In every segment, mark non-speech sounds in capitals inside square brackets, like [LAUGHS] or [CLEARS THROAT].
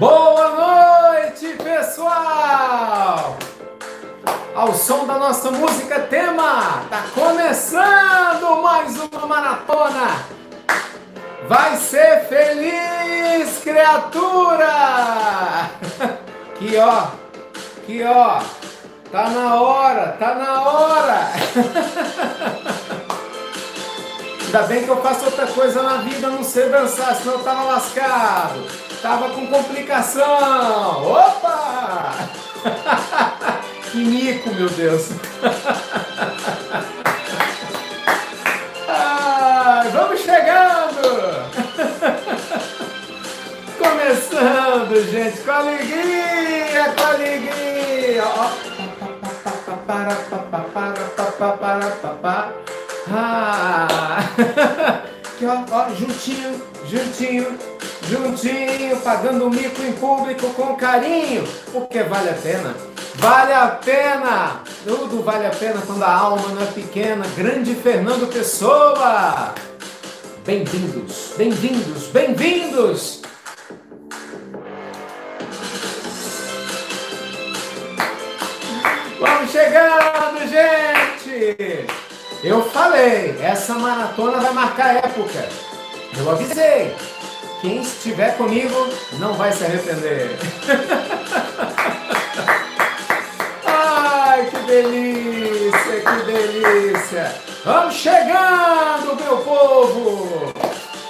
Boa noite, pessoal! Ao som da nossa música tema, tá começando mais uma maratona. Vai ser feliz, criatura! [LAUGHS] Que ó, que ó, tá na hora, tá na hora! [LAUGHS] Ainda bem que eu faço outra coisa na vida, não sei dançar, senão eu tava lascado. Tava com complicação. Opa! [LAUGHS] que mico, meu Deus. [LAUGHS] Ai, vamos chegando. [LAUGHS] Começando, gente, com alegria, com alegria. Ah! Aqui, ó, ó, juntinho, juntinho, juntinho, pagando o mico em público com carinho, porque vale a pena. Vale a pena! Tudo vale a pena quando a alma não é pequena. Grande Fernando Pessoa! Bem-vindos, bem-vindos, bem-vindos! Vamos chegando, gente! Eu falei, essa maratona vai marcar época. Eu avisei. Quem estiver comigo não vai se arrepender. [LAUGHS] Ai, que delícia, que delícia. Vamos chegando, meu povo.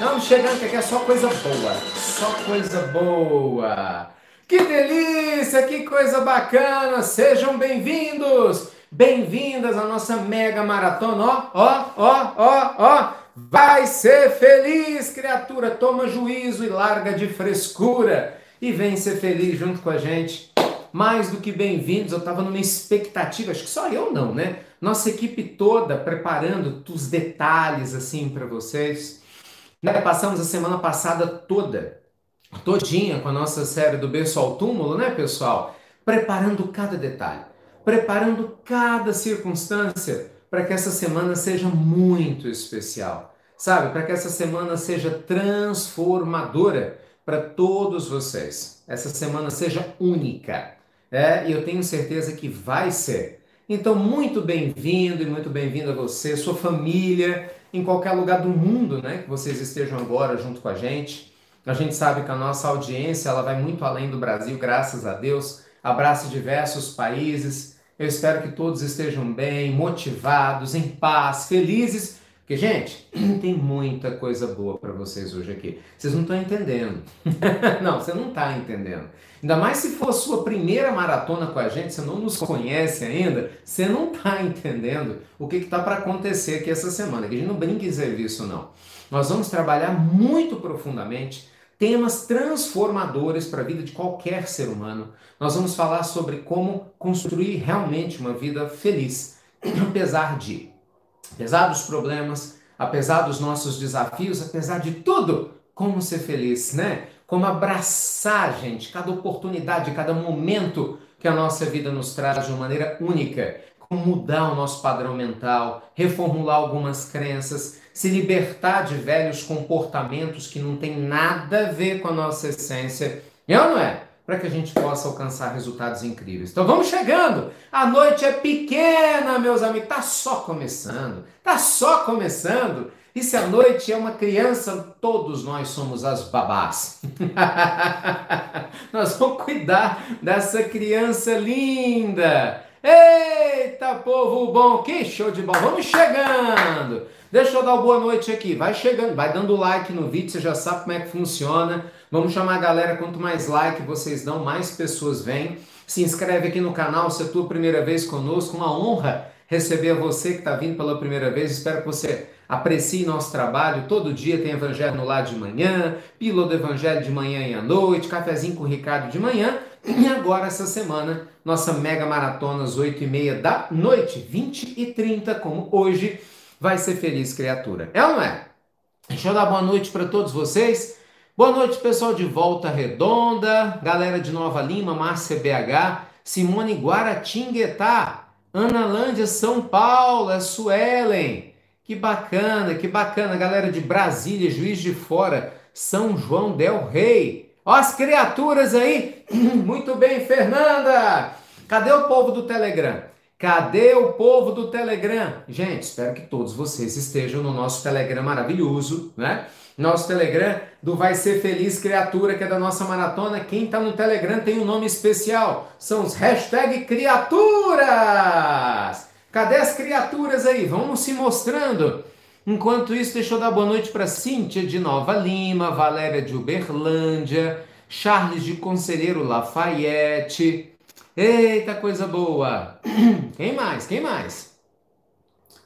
Vamos chegando, que aqui é só coisa boa. Só coisa boa. Que delícia, que coisa bacana. Sejam bem-vindos. Bem-vindas à nossa mega maratona. Ó, ó, ó, ó, ó. Vai ser feliz, criatura. Toma juízo e larga de frescura. E vem ser feliz junto com a gente. Mais do que bem-vindos. Eu estava numa expectativa, acho que só eu não, né? Nossa equipe toda preparando os detalhes assim para vocês. Né? Passamos a semana passada toda, todinha com a nossa série do Berço ao Túmulo, né, pessoal? Preparando cada detalhe preparando cada circunstância para que essa semana seja muito especial, sabe? Para que essa semana seja transformadora para todos vocês. Essa semana seja única. É, e eu tenho certeza que vai ser. Então, muito bem-vindo e muito bem-vindo a você, sua família, em qualquer lugar do mundo, né, que vocês estejam agora junto com a gente. A gente sabe que a nossa audiência ela vai muito além do Brasil, graças a Deus abraça diversos países. Eu espero que todos estejam bem, motivados, em paz, felizes. Porque, gente, [CLEARS THROAT] tem muita coisa boa para vocês hoje aqui. Vocês não estão entendendo. [LAUGHS] não, você não está entendendo. Ainda mais se for sua primeira maratona com a gente, você não nos conhece ainda, você não está entendendo o que está para acontecer aqui essa semana. Que a gente não brinca em serviço, não. Nós vamos trabalhar muito profundamente temas transformadores para a vida de qualquer ser humano. Nós vamos falar sobre como construir realmente uma vida feliz, apesar de, apesar dos problemas, apesar dos nossos desafios, apesar de tudo, como ser feliz, né? Como abraçar, gente, cada oportunidade, cada momento que a nossa vida nos traz de uma maneira única, como mudar o nosso padrão mental, reformular algumas crenças, se libertar de velhos comportamentos que não tem nada a ver com a nossa essência. É ou não é? Para que a gente possa alcançar resultados incríveis. Então vamos chegando! A noite é pequena, meus amigos. Tá só começando. Tá só começando. E se a noite é uma criança, todos nós somos as babás. [LAUGHS] nós vamos cuidar dessa criança linda. Eita, povo bom, que show de bola. Vamos chegando. Deixa eu dar uma boa noite aqui. Vai chegando, vai dando like no vídeo, você já sabe como é que funciona. Vamos chamar a galera, quanto mais like vocês dão, mais pessoas vêm. Se inscreve aqui no canal se é a tua primeira vez conosco. Uma honra receber você que está vindo pela primeira vez. Espero que você aprecie nosso trabalho. Todo dia tem Evangelho no lado de manhã, pílula do Evangelho de manhã e à noite, cafezinho com o Ricardo de manhã. E agora, essa semana, nossa mega maratona às 8h30 da noite, 20 e 30 como hoje vai ser feliz, criatura. É ou não é? Deixa eu dar boa noite para todos vocês. Boa noite, pessoal de Volta Redonda, galera de Nova Lima, Márcia BH, Simone Guaratinguetá, Ana Lândia, São Paulo, a Suelen. Que bacana, que bacana, galera de Brasília, Juiz de Fora, São João del Rei. Ó as criaturas aí. [CLEARS THROAT] Muito bem, Fernanda. Cadê o povo do Telegram? Cadê o povo do Telegram? Gente, espero que todos vocês estejam no nosso Telegram maravilhoso, né? Nosso Telegram do Vai Ser Feliz Criatura, que é da nossa maratona. Quem está no Telegram tem um nome especial. São os hashtag criaturas. Cadê as criaturas aí? Vamos se mostrando. Enquanto isso, deixa eu dar boa noite para Cíntia de Nova Lima, Valéria de Uberlândia, Charles de Conselheiro Lafayette. Eita, coisa boa! [CLEARS THROAT] Quem mais? Quem mais?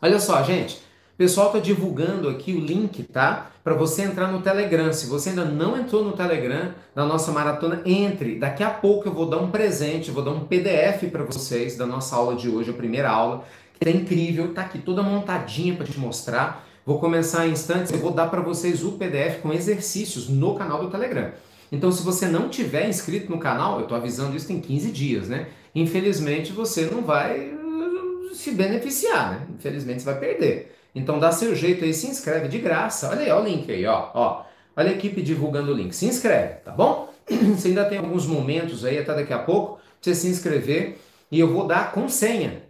Olha só, gente. O pessoal tá divulgando aqui o link, tá? Para você entrar no Telegram. Se você ainda não entrou no Telegram da nossa maratona, entre. Daqui a pouco eu vou dar um presente, vou dar um PDF para vocês da nossa aula de hoje, a primeira aula, que é incrível, tá aqui toda montadinha para te mostrar. Vou começar em instantes, eu vou dar para vocês o PDF com exercícios no canal do Telegram. Então, se você não tiver inscrito no canal, eu estou avisando isso tem 15 dias, né? Infelizmente, você não vai uh, se beneficiar, né? Infelizmente, você vai perder. Então, dá seu jeito aí, se inscreve de graça. Olha aí, ó o link aí, ó. ó. Olha a equipe divulgando o link. Se inscreve, tá bom? [CLEARS THROAT] Você ainda tem alguns momentos aí, até daqui a pouco, pra você se inscrever. E eu vou dar com senha.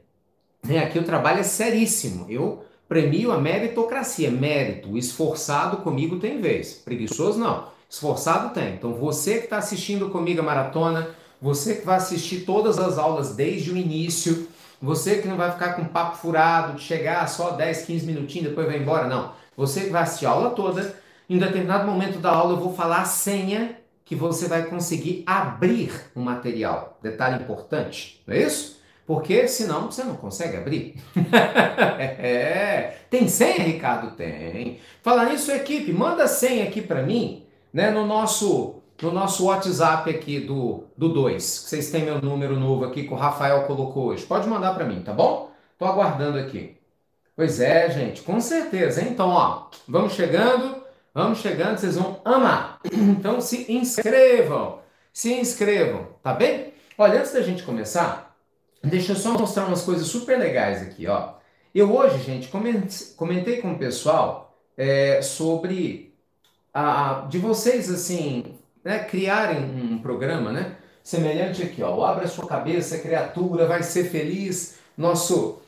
É, aqui o trabalho é seríssimo. Eu premio a meritocracia. Mérito, esforçado comigo tem vez. Preguiçoso não. Esforçado tem. Então você que está assistindo comigo a maratona, você que vai assistir todas as aulas desde o início, você que não vai ficar com papo furado, de chegar só 10, 15 minutinhos, depois vai embora, não. Você que vai assistir a aula toda, em determinado momento da aula eu vou falar a senha que você vai conseguir abrir o material. Detalhe importante, não é isso? Porque senão você não consegue abrir. [LAUGHS] é, tem senha, Ricardo? Tem. Falar nisso, equipe, manda senha aqui para mim né, no nosso no nosso WhatsApp aqui do do 2. Vocês têm meu número novo aqui que o Rafael colocou hoje. Pode mandar para mim, tá bom? Tô aguardando aqui. Pois é, gente, com certeza. Hein? Então, ó, vamos chegando, vamos chegando, vocês vão amar. [CLEARS THROAT] Então se inscrevam, se inscrevam, tá bem? Olha, antes da gente começar, deixa eu só mostrar umas coisas super legais aqui, ó. Eu hoje, gente, comentei com o pessoal é, sobre a, de vocês, assim, né, criarem um programa, né? Semelhante aqui, ó. Abra sua cabeça, criatura, vai ser feliz. Nosso,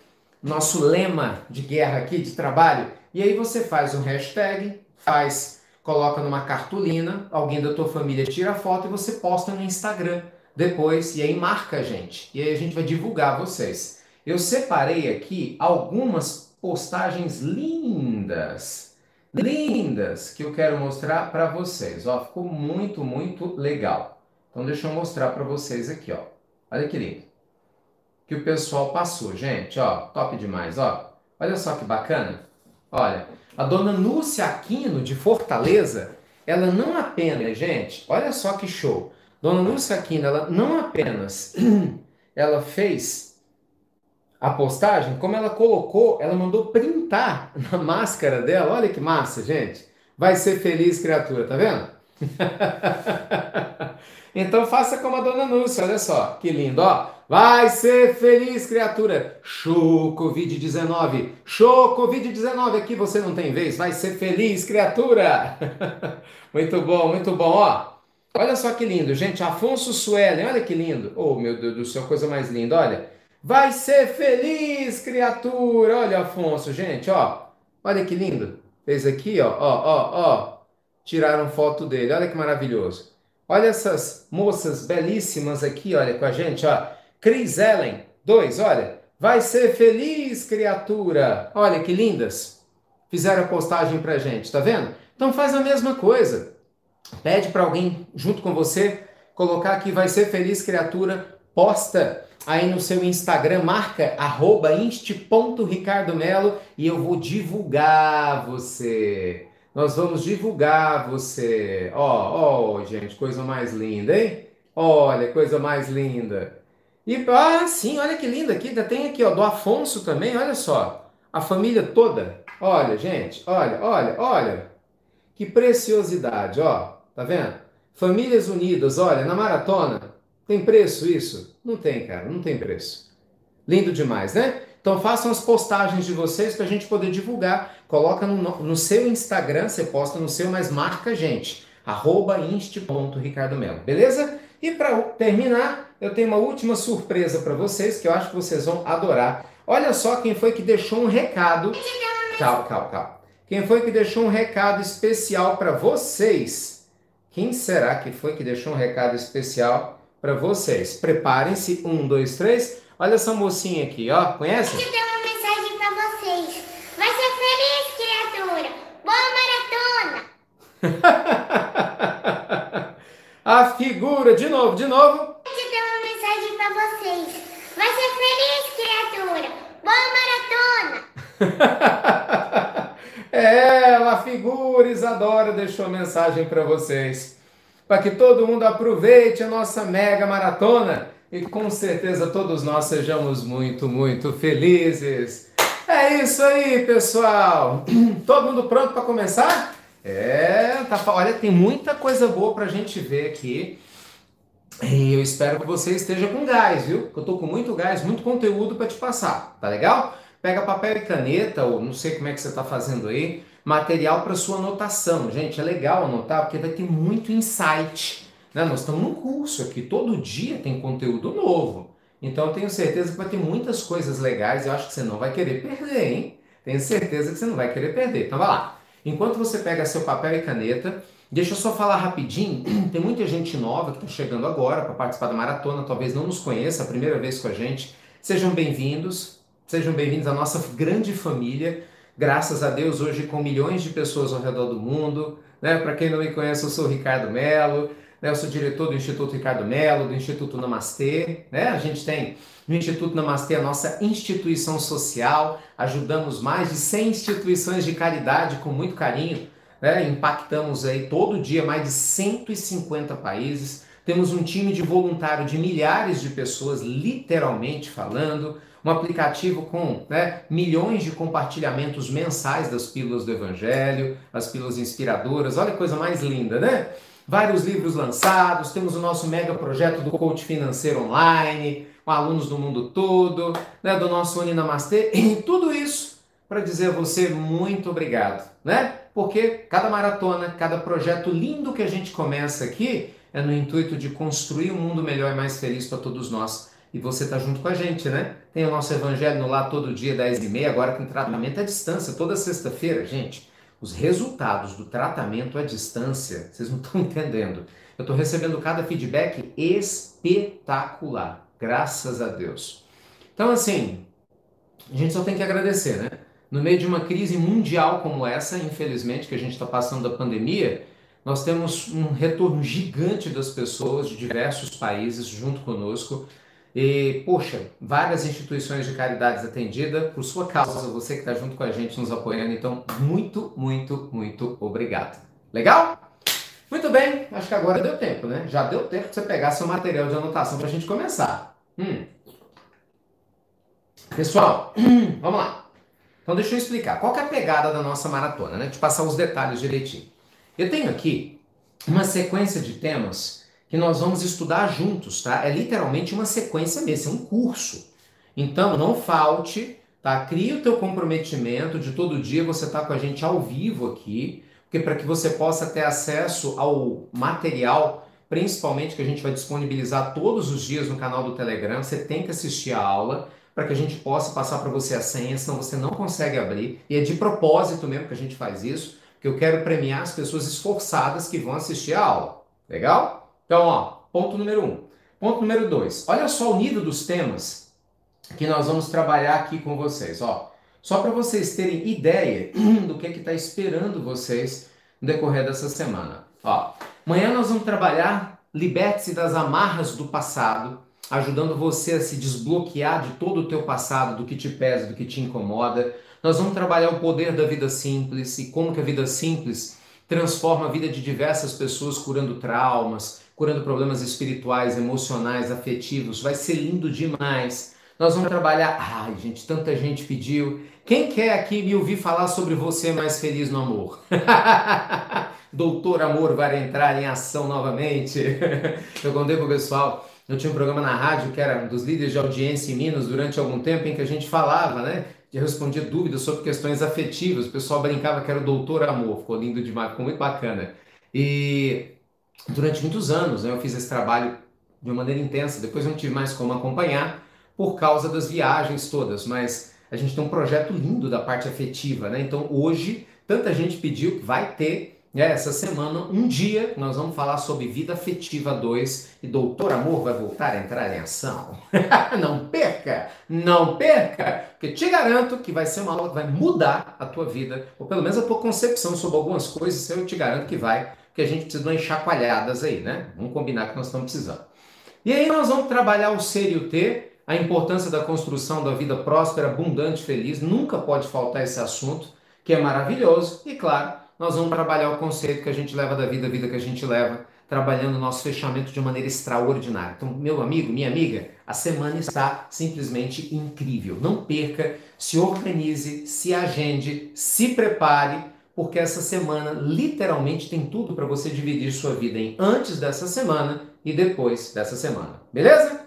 nosso lema de guerra aqui, de trabalho. E aí você faz um hashtag, faz, coloca numa cartolina, alguém da tua família tira a foto e você posta no Instagram depois. E aí marca a gente. E aí a gente vai divulgar vocês. Eu separei aqui algumas postagens lindas lindas que eu quero mostrar para vocês. Ó, ficou muito, muito legal. Então deixa eu mostrar para vocês aqui, ó. Olha que lindo. Que o pessoal passou, gente, ó, top demais, ó. Olha só que bacana. Olha, a dona Núcia Aquino de Fortaleza, ela não apenas, gente, olha só que show. Dona Núcia Aquino, ela não apenas [CLEARS THROAT] ela fez a postagem, como ela colocou, ela mandou printar na máscara dela. Olha que massa, gente. Vai ser feliz, criatura, tá vendo? [LAUGHS] então faça como a dona Núcia, olha só, que lindo, ó. Vai ser feliz, criatura. Show Covid-19. Show Covid-19. Aqui você não tem vez. Vai ser feliz, criatura. [LAUGHS] muito bom, muito bom, ó. Olha só que lindo, gente. Afonso Suelen, olha que lindo. Oh, meu Deus do céu, coisa mais linda, olha. Vai ser feliz, criatura. Olha, Afonso, gente, ó. Olha que lindo. Fez aqui, ó, ó, ó, ó. Tiraram foto dele. Olha que maravilhoso. Olha essas moças belíssimas aqui, olha com a gente, ó. Cris Ellen, dois, olha. Vai ser feliz, criatura. Olha que lindas. Fizeram a postagem pra gente, tá vendo? Então faz a mesma coisa. Pede para alguém junto com você colocar aqui vai ser feliz, criatura. Posta aí no seu Instagram, marca arroba inst.ricardomelo e eu vou divulgar você. Nós vamos divulgar você. Ó, oh, ó, oh, gente, coisa mais linda, hein? Olha, coisa mais linda. E, ah, sim, olha que linda aqui. Ainda tem aqui, ó, do Afonso também, olha só. A família toda. Olha, gente, olha, olha, olha. Que preciosidade, ó. Tá vendo? Famílias unidas, olha, na maratona. Tem preço isso? Não tem, cara, não tem preço. Lindo demais, né? Então façam as postagens de vocês para a gente poder divulgar. Coloca no, no, seu Instagram, você posta no seu, mas marca a gente. arroba inst.ricardomelo, beleza? E para terminar, eu tenho uma última surpresa para vocês que eu acho que vocês vão adorar. Olha só quem foi que deixou um recado. Calma, calma, calma. Quem foi que deixou um recado especial para vocês? Quem será que foi que deixou um recado especial para vocês? Preparem-se. Um, dois, três. Olha essa mocinha aqui, ó. Conhece? Eu tenho uma mensagem para vocês. Vai ser feliz, criatura. Boa maratona. [LAUGHS] A figura, de novo, de novo. Eu tenho uma mensagem para vocês. Vai ser feliz, criatura. Boa maratona. [LAUGHS] é, a figura Isadora deixou mensagem para vocês. Para que todo mundo aproveite a nossa mega maratona e com certeza todos nós sejamos muito, muito felizes. É isso aí, pessoal. [CLEARS THROAT] Todo mundo pronto para começar? É, tá, olha, tem muita coisa boa para a gente ver aqui. E eu espero que você esteja com gás, viu? Eu tô com muito gás, muito conteúdo para te passar, tá legal? Pega papel e caneta, ou não sei como é que você está fazendo aí, material para sua anotação. Gente, é legal anotar porque vai ter muito insight né? Nós estamos num curso aqui, todo dia tem conteúdo novo. Então eu tenho certeza que vai ter muitas coisas legais eu acho que você não vai querer perder, hein? Tenho certeza que você não vai querer perder. Então vai lá. Enquanto você pega seu papel e caneta, deixa eu só falar rapidinho. [CLEARS THROAT] Tem muita gente nova que está chegando agora para participar da maratona, talvez não nos conheça, a primeira vez com a gente. Sejam bem-vindos, sejam bem-vindos à nossa grande família. Graças a Deus, hoje com milhões de pessoas ao redor do mundo. Né? Para quem não me conhece, eu sou o Ricardo Melo. Né? Eu sou diretor do Instituto Ricardo Melo, do Instituto Namastê. Né? A gente tem no Instituto Namastê a nossa instituição social, ajudamos mais de 100 instituições de caridade com muito carinho. Né? Impactamos aí todo dia mais de 150 países. Temos um time de voluntário de milhares de pessoas, literalmente falando, um aplicativo com né, milhões de compartilhamentos mensais das pílulas do Evangelho, as pílulas inspiradoras. Olha que coisa mais linda, né? vários livros lançados, temos o nosso mega projeto do coach financeiro online, com alunos do mundo todo, né, do nosso Uninamastê, [LAUGHS] e tudo isso para dizer a você muito obrigado, né? Porque cada maratona, cada projeto lindo que a gente começa aqui é no intuito de construir um mundo melhor e mais feliz para todos nós. E você está junto com a gente, né? Tem o nosso Evangelho no lá todo dia, 10 e meia, agora com tratamento à distância, toda sexta-feira, gente. Os resultados do tratamento à distância, vocês não estão [LAUGHS] entendendo. Eu estou recebendo cada feedback espetacular, graças a Deus. Então, assim, a gente só tem que agradecer, né? No meio de uma crise mundial como essa, infelizmente, que a gente está passando da pandemia, nós temos um retorno gigante das pessoas de diversos países junto conosco e, poxa, várias instituições de caridades atendidas por sua causa, você que está junto com a gente nos apoiando. Então, muito, muito, muito obrigado. Legal? Muito bem, acho que agora deu tempo, né? Já deu tempo para você pegar seu material de anotação para a gente começar. Hum. Pessoal, [CLEARS THROAT] vamos lá. Então, deixa eu explicar. Qual é a pegada da nossa maratona, né? De passar os detalhes direitinho. Eu tenho aqui uma sequência de temas que nós vamos estudar juntos, tá? É literalmente uma sequência mesmo, é um curso. Então, não falte, tá? Crie o teu comprometimento de todo dia você tá com a gente ao vivo aqui, porque para que você possa ter acesso ao material, principalmente que a gente vai disponibilizar todos os dias no canal do Telegram, você tem que assistir a aula para que a gente possa passar para você a senha, senão você não consegue abrir. E é de propósito mesmo que a gente faz isso, porque eu quero premiar as pessoas esforçadas que vão assistir a aula. Legal? Então, ó, ponto número um. Ponto número dois. Olha só o nível dos temas que nós vamos trabalhar aqui com vocês. Ó, só para vocês terem ideia [CLEARS THROAT] do que é está esperando vocês no decorrer dessa semana. Ó, amanhã nós vamos trabalhar liberte-se das amarras do passado, ajudando você a se desbloquear de todo o teu passado, do que te pesa, do que te incomoda. Nós vamos trabalhar o poder da vida simples e como que a vida simples transforma a vida de diversas pessoas curando traumas, curando problemas espirituais, emocionais, afetivos. Vai ser lindo demais. Nós vamos trabalhar. Ai, gente, tanta gente pediu. Quem quer aqui me ouvir falar sobre você mais feliz no amor? [LAUGHS] Doutor Amor vai entrar em ação novamente. [LAUGHS] Eu contei pro pessoal. Eu tinha um programa na rádio que era um dos líderes de audiência em Minas durante algum tempo em que a gente falava, né? Eu respondia dúvidas sobre questões afetivas. O pessoal brincava que era o doutor amor. Ficou lindo demais, ficou muito bacana. E durante muitos anos né, eu fiz esse trabalho de uma maneira intensa, depois eu não tive mais como acompanhar por causa das viagens todas, mas a gente tem um projeto lindo da parte afetiva, né? Então hoje tanta gente pediu que vai ter né, essa semana um dia nós vamos falar sobre vida afetiva 2 e Doutor Amor vai voltar a entrar em ação. [LAUGHS] não perca, não perca, porque te garanto que vai ser uma aula que vai mudar a tua vida, ou pelo menos a tua concepção sobre algumas coisas, eu te garanto que vai, porque a gente precisa de umas chacoalhadas aí, né? Vamos combinar que nós estamos precisando. E aí nós vamos trabalhar o ser e o ter, a importância da construção da vida próspera, abundante, feliz. Nunca pode faltar esse assunto, que é maravilhoso. E claro, nós vamos trabalhar o conceito que a gente leva da vida, a vida que a gente leva, trabalhando o nosso fechamento de maneira extraordinária. Então, meu amigo, minha amiga, a semana está simplesmente incrível. Não perca, se organize, se agende, se prepare, porque essa semana literalmente tem tudo para você dividir sua vida em antes dessa semana e depois dessa semana. Beleza?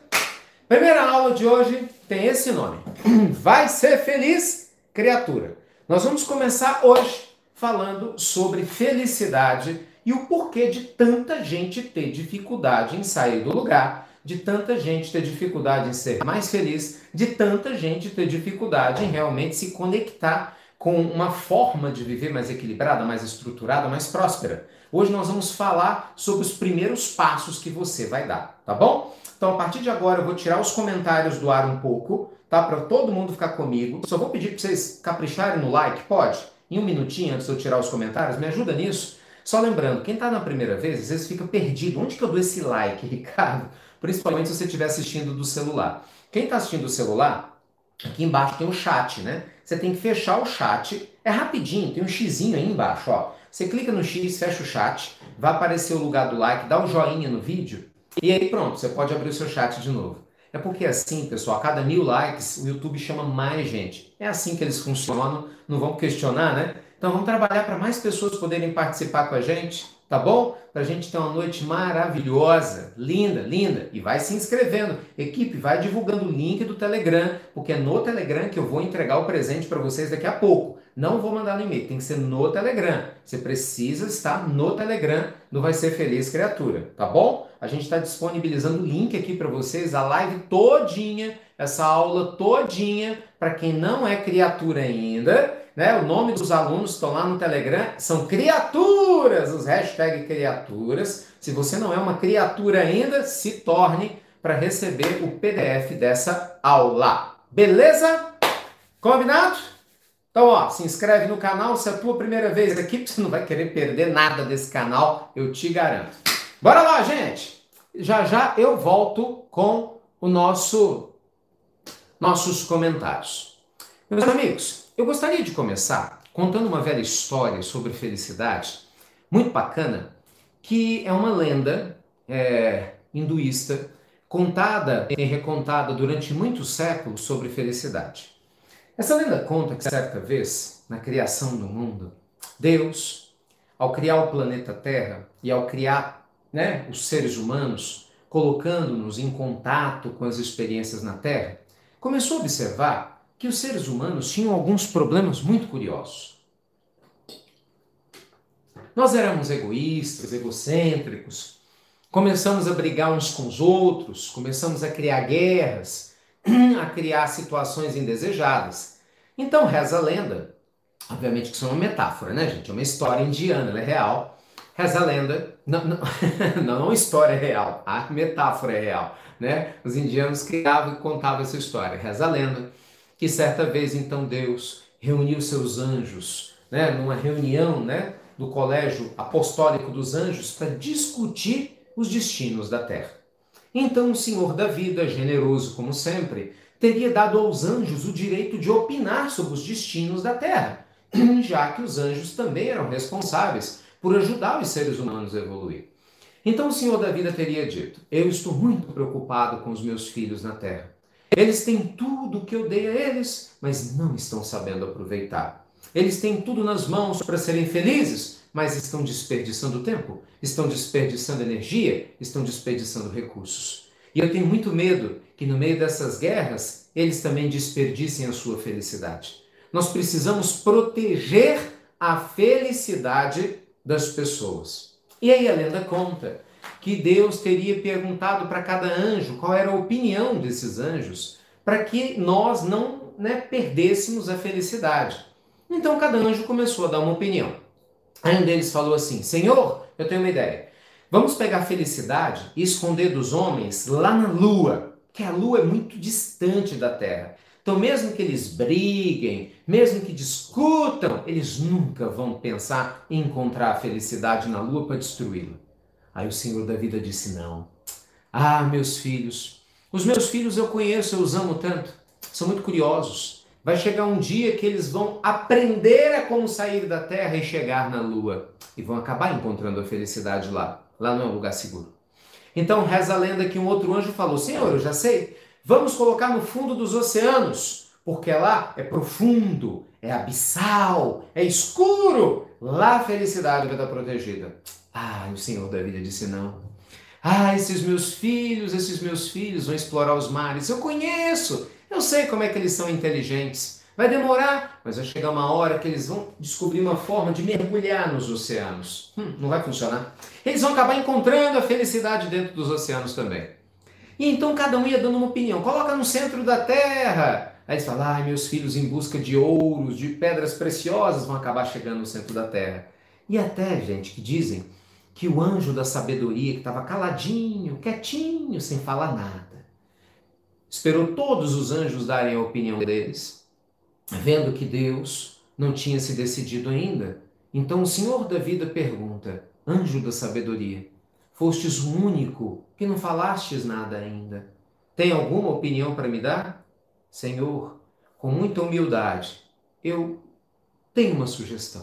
Primeira aula de hoje tem esse nome. [CLEARS THROAT] Vai ser feliz, criatura. Nós vamos começar hoje falando sobre felicidade e o porquê de tanta gente ter dificuldade em sair do lugar, de tanta gente ter dificuldade em ser mais feliz, de tanta gente ter dificuldade em realmente se conectar com uma forma de viver mais equilibrada, mais estruturada, mais próspera. Hoje nós vamos falar sobre os primeiros passos que você vai dar, tá bom? Então, a partir de agora, eu vou tirar os comentários do ar um pouco, tá? Para todo mundo ficar comigo. Só vou pedir para vocês capricharem no like, pode? Em um minutinho antes de eu tirar os comentários, me ajuda nisso. Só lembrando, quem está na primeira vez, às vezes fica perdido. Onde que eu dou esse like, [LAUGHS] Ricardo? Principalmente se você estiver assistindo do celular. Quem está assistindo do celular, aqui embaixo tem o chat, né? Você tem que fechar o chat. É rapidinho, tem um xizinho aí embaixo, ó. Você clica no X, fecha o chat, vai aparecer o lugar do like, dá um joinha no vídeo e aí pronto, você pode abrir o seu chat de novo. É porque é assim, pessoal, a cada mil likes o YouTube chama mais gente. É assim que eles funcionam, não vamos questionar, né? Então vamos trabalhar para mais pessoas poderem participar com a gente, tá bom? Para a gente ter uma noite maravilhosa, linda, linda. E vai se inscrevendo. Equipe, vai divulgando o link do Telegram, porque é no Telegram que eu vou entregar o presente para vocês daqui a pouco. Não vou mandar no e-mail, tem que ser no Telegram. Você precisa estar no Telegram do Vai Ser Feliz Criatura, tá bom? A gente está disponibilizando o link aqui para vocês, a live todinha, essa aula todinha, para quem não é criatura ainda, né? O nome dos alunos estão lá no Telegram, são criaturas, os hashtag criaturas. Se você não é uma criatura ainda, se torne para receber o PDF dessa aula. Beleza? Combinado? Então, ó, se inscreve no canal, se é a tua primeira vez aqui, [LAUGHS] você não vai querer perder nada desse canal, eu te garanto. Bora lá, gente! Já já eu volto com o nosso nossos comentários. Meus amigos, eu gostaria de começar contando uma velha história sobre felicidade, muito bacana, que é uma lenda é, hinduísta contada e recontada durante muitos séculos sobre felicidade. Essa lenda conta que certa vez, na criação do mundo, Deus, ao criar o planeta Terra e ao criar né, os seres humanos, colocando-nos em contato com as experiências na Terra, começou a observar que os seres humanos tinham alguns problemas muito curiosos. Nós éramos egoístas, egocêntricos, começamos a brigar uns com os outros, começamos a criar guerras, [CLEARS THROAT] a criar situações indesejadas. Então reza a lenda, obviamente que isso é uma metáfora, né, gente? É uma história indiana, ela é real. Reza a lenda, não, não, [LAUGHS] não, história é real, a metáfora é real, né? Os indianos criavam e contavam essa história. Reza a lenda que certa vez então Deus reuniu seus anjos, né, numa reunião, né, do colégio apostólico dos anjos para discutir os destinos da terra. Então o Senhor da vida, generoso como sempre, teria dado aos anjos o direito de opinar sobre os destinos da terra, [CLEARS THROAT] já que os anjos também eram responsáveis por ajudar os seres humanos a evoluir. Então o Senhor da vida teria dito: Eu estou muito preocupado com os meus filhos na terra. Eles têm tudo que eu dei a eles, mas não estão sabendo aproveitar. Eles têm tudo nas mãos para serem felizes, mas estão desperdiçando tempo, estão desperdiçando energia, estão desperdiçando recursos. E eu tenho muito medo que no meio dessas guerras eles também desperdicem a sua felicidade. Nós precisamos proteger a felicidade das pessoas. E aí a lenda conta que Deus teria perguntado para cada anjo qual era a opinião desses anjos, para que nós não né, perdêssemos a felicidade. Então cada anjo começou a dar uma opinião. Aí um deles falou assim: Senhor, eu tenho uma ideia. Vamos pegar a felicidade e esconder dos homens lá na lua, que a lua é muito distante da terra. Então, mesmo que eles briguem, mesmo que discutam, eles nunca vão pensar em encontrar a felicidade na lua para destruí-la. Aí o Senhor da vida disse: Não. Ah, meus filhos, os meus filhos eu conheço, eu os amo tanto, são muito curiosos. Vai chegar um dia que eles vão aprender a como sair da terra e chegar na lua e vão acabar encontrando a felicidade lá. Lá não é um lugar seguro. Então reza a lenda que um outro anjo falou: Senhor, eu já sei, vamos colocar no fundo dos oceanos, porque lá é profundo, é abissal, é escuro. Lá a felicidade vai estar protegida. Ah, o Senhor da vida disse não. Ah, esses meus filhos, esses meus filhos vão explorar os mares. Eu conheço, eu sei como é que eles são inteligentes. Vai demorar, mas vai chegar uma hora que eles vão descobrir uma forma de mergulhar nos oceanos. Hum, não vai funcionar. Eles vão acabar encontrando a felicidade dentro dos oceanos também. E então cada um ia dando uma opinião. Coloca no centro da terra. Aí eles falam, ai, meus filhos em busca de ouros, de pedras preciosas vão acabar chegando no centro da terra. E até, gente, que dizem que o anjo da sabedoria, que estava caladinho, quietinho, sem falar nada, esperou todos os anjos darem a opinião deles, vendo que Deus não tinha se decidido ainda. Então o Senhor da vida pergunta: Anjo da sabedoria, fostes o único que não falastes nada ainda. Tem alguma opinião para me dar? Senhor, com muita humildade, eu tenho uma sugestão.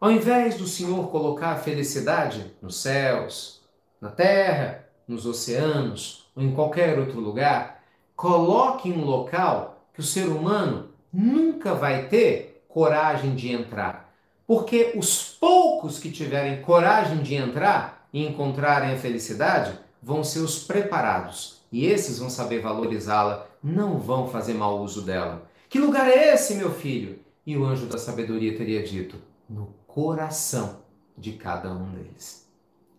Ao invés do Senhor colocar a felicidade nos céus, na terra, nos oceanos ou em qualquer outro lugar, coloque em um local que o ser humano nunca vai ter coragem de entrar. Porque os poucos que tiverem coragem de entrar e encontrarem a felicidade vão ser os preparados. E esses vão saber valorizá-la, não vão fazer mau uso dela. Que lugar é esse, meu filho? E o anjo da sabedoria teria dito: no coração de cada um deles.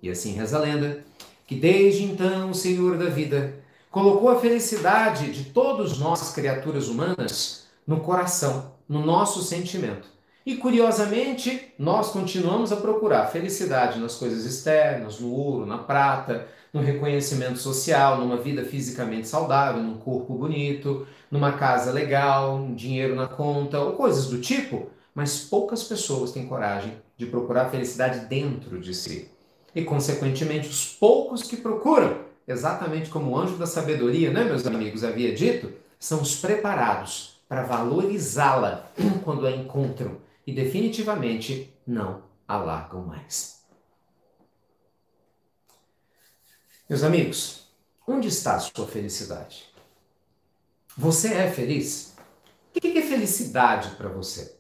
E assim reza a lenda que desde então o Senhor da vida colocou a felicidade de todos nós, criaturas humanas, no coração, no nosso sentimento. E curiosamente, nós continuamos a procurar felicidade nas coisas externas, no ouro, na prata, no reconhecimento social, numa vida fisicamente saudável, num corpo bonito, numa casa legal, um dinheiro na conta ou coisas do tipo, mas poucas pessoas têm coragem de procurar a felicidade dentro de si. E, consequentemente, os poucos que procuram, exatamente como o anjo da sabedoria, né, meus amigos, havia dito, são os preparados para valorizá-la [CLEARS THROAT] quando a encontram e definitivamente não a largam mais. Meus amigos, onde está a sua felicidade? Você é feliz? O que é felicidade para você?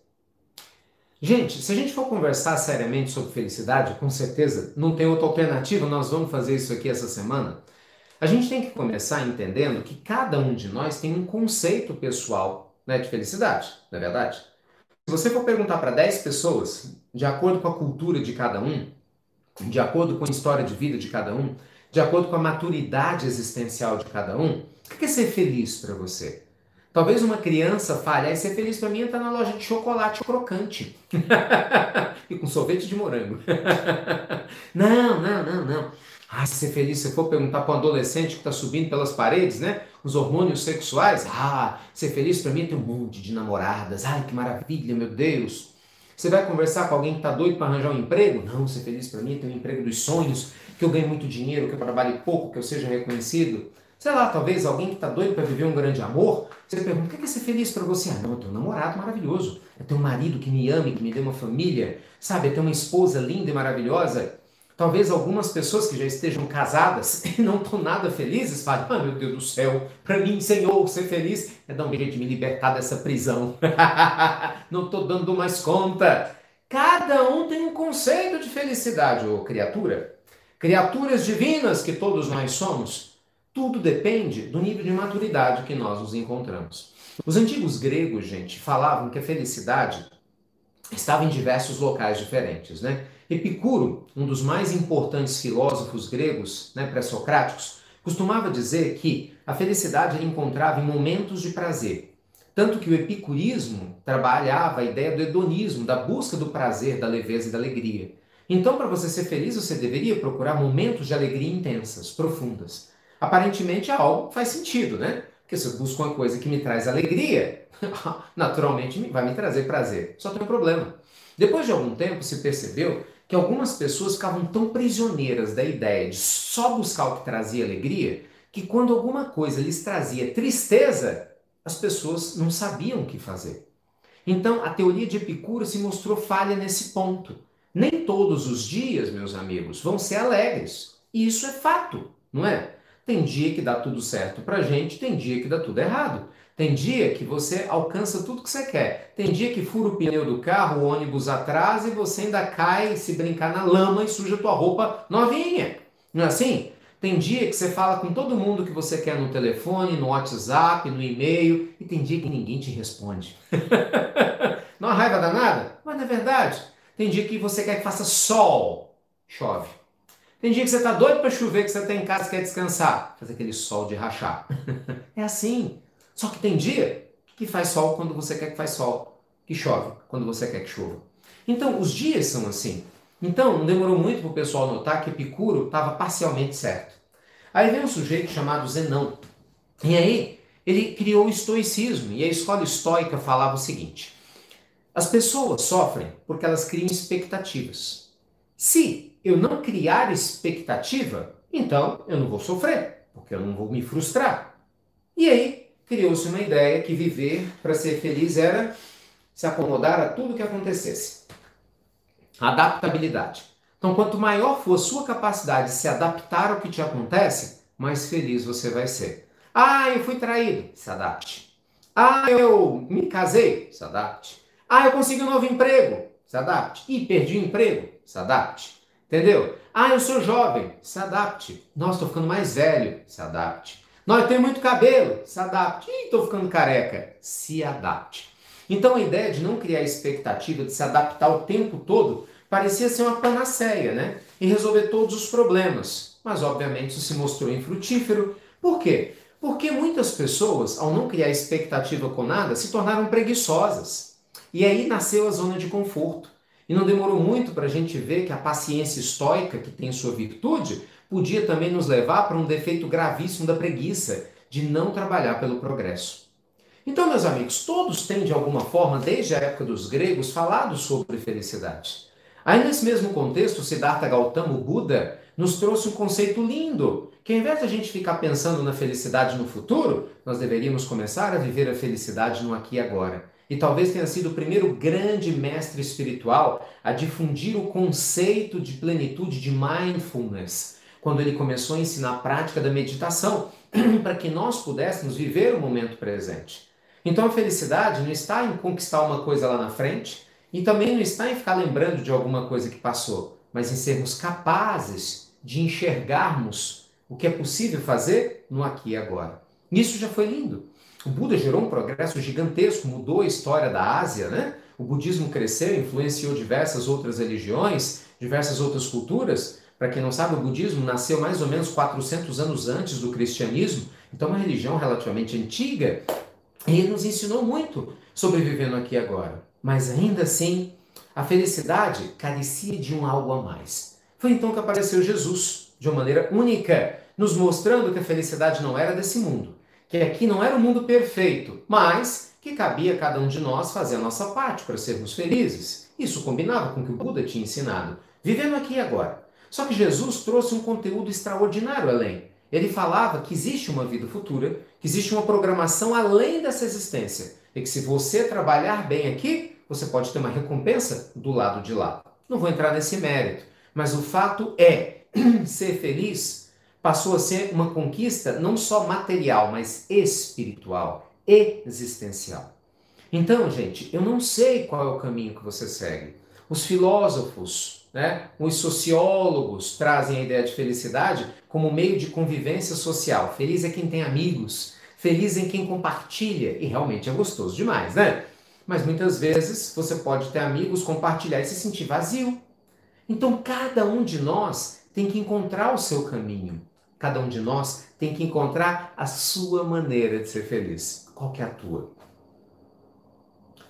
Gente, se a gente for conversar seriamente sobre felicidade, com certeza não tem outra alternativa, nós vamos fazer isso aqui essa semana. A gente tem que começar entendendo que cada um de nós tem um conceito pessoal né, de felicidade, não é verdade? Se você for perguntar para 10 pessoas, de acordo com a cultura de cada um, de acordo com a história de vida de cada um, de acordo com a maturidade existencial de cada um, o que é ser feliz para você? Talvez uma criança fale, aí ser feliz para mim é estar na loja de chocolate crocante [LAUGHS] e com sorvete de morango. [LAUGHS] não, não, não, não. Ah, ser feliz, se for perguntar para um adolescente que está subindo pelas paredes, né? Os hormônios sexuais. Ah, ser feliz para mim é ter um monte de namoradas. Ai, que maravilha, meu Deus. Você vai conversar com alguém que está doido para arranjar um emprego? Não, ser feliz para mim é ter um emprego dos sonhos, que eu ganhe muito dinheiro, que eu trabalhe pouco, que eu seja reconhecido. Sei lá, talvez alguém que está doido para viver um grande amor, você pergunta, o que é ser feliz para você? Ah, não, eu tenho um namorado maravilhoso, eu tenho um marido que me ame, que me dê uma família, sabe? Eu tenho uma esposa linda e maravilhosa. Talvez algumas pessoas que já estejam casadas [LAUGHS] e não estão nada felizes falem, ah, meu Deus do céu, para mim, Senhor, ser feliz é dar um jeito de me libertar dessa prisão. [LAUGHS] não estou dando mais conta. Cada um tem um conceito de felicidade, ô criatura. Criaturas divinas que todos nós somos, tudo depende do nível de maturidade que nós nos encontramos. Os antigos gregos, gente, falavam que a felicidade estava em diversos locais diferentes, né? Epicuro, um dos mais importantes filósofos gregos, né, pré-socráticos, costumava dizer que a felicidade ele encontrava em momentos de prazer. Tanto que o epicurismo trabalhava a ideia do hedonismo, da busca do prazer, da leveza e da alegria. Então, para você ser feliz, você deveria procurar momentos de alegria intensas, profundas. Aparentemente, algo faz sentido, né? Porque se eu busco uma coisa que me traz alegria, [LAUGHS] naturalmente vai me trazer prazer. Só tem um problema. Depois de algum tempo, se percebeu que algumas pessoas ficavam tão prisioneiras da ideia de só buscar o que trazia alegria, que quando alguma coisa lhes trazia tristeza, as pessoas não sabiam o que fazer. Então, a teoria de Epicuro se mostrou falha nesse ponto. Nem todos os dias, meus amigos, vão ser alegres. E isso é fato, não é? Tem dia que dá tudo certo pra gente, tem dia que dá tudo errado. Tem dia que você alcança tudo que você quer. Tem dia que fura o pneu do carro, o ônibus atrasa e você ainda cai se brincar na lama e suja tua roupa novinha. Não é assim? Tem dia que você fala com todo mundo que você quer no telefone, no WhatsApp, no e-mail, e tem dia que ninguém te responde. [LAUGHS] não há raiva danada? Mas não é verdade. Tem dia que você quer que faça sol, chove. Tem dia que você está doido para chover, que você está em casa e quer descansar, fazer aquele sol de rachar. [LAUGHS] é assim. Só que tem dia que faz sol quando você quer que faz sol, que chove quando você quer que chova. Então, os dias são assim. Então, não demorou muito para o pessoal notar que Epicuro estava parcialmente certo. Aí vem um sujeito chamado Zenão. E aí, ele criou o estoicismo, e a escola estoica falava o seguinte: as pessoas sofrem porque elas criam expectativas. Se eu não criar expectativa, então eu não vou sofrer, porque eu não vou me frustrar. E aí, criou-se uma ideia que viver para ser feliz era se acomodar a tudo que acontecesse. Adaptabilidade. Então, quanto maior for sua capacidade de se adaptar ao que te acontece, mais feliz você vai ser. Ah, eu fui traído. Se adapte. Ah, eu me casei. Se adapte. Ah, eu consegui um novo emprego. Se adapte. Ih, perdi o emprego. Se adapte. Entendeu? Ah, eu sou jovem. Se adapte. Nossa, estou ficando mais velho. Se adapte. Nós temos muito cabelo, se adapte. Ih, estou ficando careca, se adapte. Então a ideia de não criar expectativa, de se adaptar o tempo todo, parecia ser uma panaceia, né? E resolver todos os problemas. Mas obviamente isso se mostrou infrutífero. Por quê? Porque muitas pessoas, ao não criar expectativa com nada, se tornaram preguiçosas. E aí nasceu a zona de conforto. E não demorou muito para a gente ver que a paciência estoica, que tem sua virtude, podia também nos levar para um defeito gravíssimo da preguiça, de não trabalhar pelo progresso. Então, meus amigos, todos têm de alguma forma, desde a época dos gregos, falado sobre felicidade. Aí, nesse mesmo contexto, Siddhartha Gautama, o Buda, nos trouxe um conceito lindo, que ao invés de a gente ficar pensando na felicidade no futuro, nós deveríamos começar a viver a felicidade no aqui e agora. E talvez tenha sido o primeiro grande mestre espiritual a difundir o conceito de plenitude de mindfulness, quando ele começou a ensinar a prática da meditação [CLEARS THROAT] para que nós pudéssemos viver o momento presente. Então a felicidade não está em conquistar uma coisa lá na frente e também não está em ficar lembrando de alguma coisa que passou, mas em sermos capazes de enxergarmos o que é possível fazer no aqui e agora. Isso já foi lindo. O Buda gerou um progresso gigantesco, mudou a história da Ásia, né? O budismo cresceu, influenciou diversas outras religiões, diversas outras culturas, para quem não sabe, o budismo nasceu mais ou menos 400 anos antes do cristianismo, então é uma religião relativamente antiga, e ele nos ensinou muito sobre vivendo aqui agora. Mas ainda assim, a felicidade carecia de um algo a mais. Foi então que apareceu Jesus, de uma maneira única, nos mostrando que a felicidade não era desse mundo, que aqui não era um mundo perfeito, mas que cabia a cada um de nós fazer a nossa parte para sermos felizes. Isso combinava com o que o Buda tinha ensinado, vivendo aqui e agora. Só que Jesus trouxe um conteúdo extraordinário além. Ele falava que existe uma vida futura, que existe uma programação além dessa existência. E que se você trabalhar bem aqui, você pode ter uma recompensa do lado de lá. Não vou entrar nesse mérito, mas o fato é, [CLEARS THROAT] ser feliz passou a ser uma conquista não só material, mas espiritual, existencial. Então, gente, eu não sei qual é o caminho que você segue. Os filósofos, né? Os sociólogos trazem a ideia de felicidade como meio de convivência social. Feliz é quem tem amigos, feliz em quem compartilha, e realmente é gostoso demais, né? Mas muitas vezes você pode ter amigos, compartilhar e se sentir vazio. Então cada um de nós tem que encontrar o seu caminho. Cada um de nós tem que encontrar a sua maneira de ser feliz. Qual que é a tua?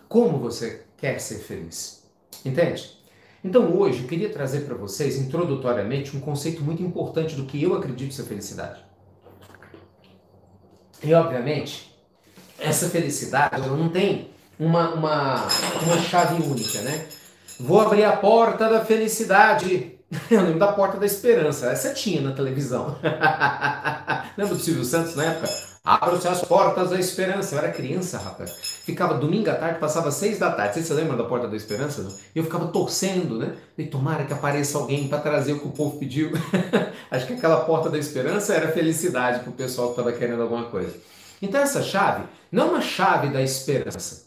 Como você quer ser feliz? Entende? Então hoje eu queria trazer para vocês, introdutoriamente, um conceito muito importante do que eu acredito ser felicidade. E obviamente, essa felicidade não tem uma, uma, uma chave única, né? Vou abrir a porta da felicidade. [LAUGHS] Eu lembro da porta da esperança. Essa tinha na televisão. [LAUGHS] Lembra do Silvio Santos na época? Abram-se as portas da esperança. Eu era criança, rapaz. Ficava domingo à tarde, passava seis da tarde. Vocês se lembram da porta da esperança? Não? Eu ficava torcendo, né? E tomara que apareça alguém para trazer o que o povo pediu. [LAUGHS] Acho que aquela porta da esperança era felicidade para o pessoal que estava querendo alguma coisa. Então essa chave não é uma chave da esperança,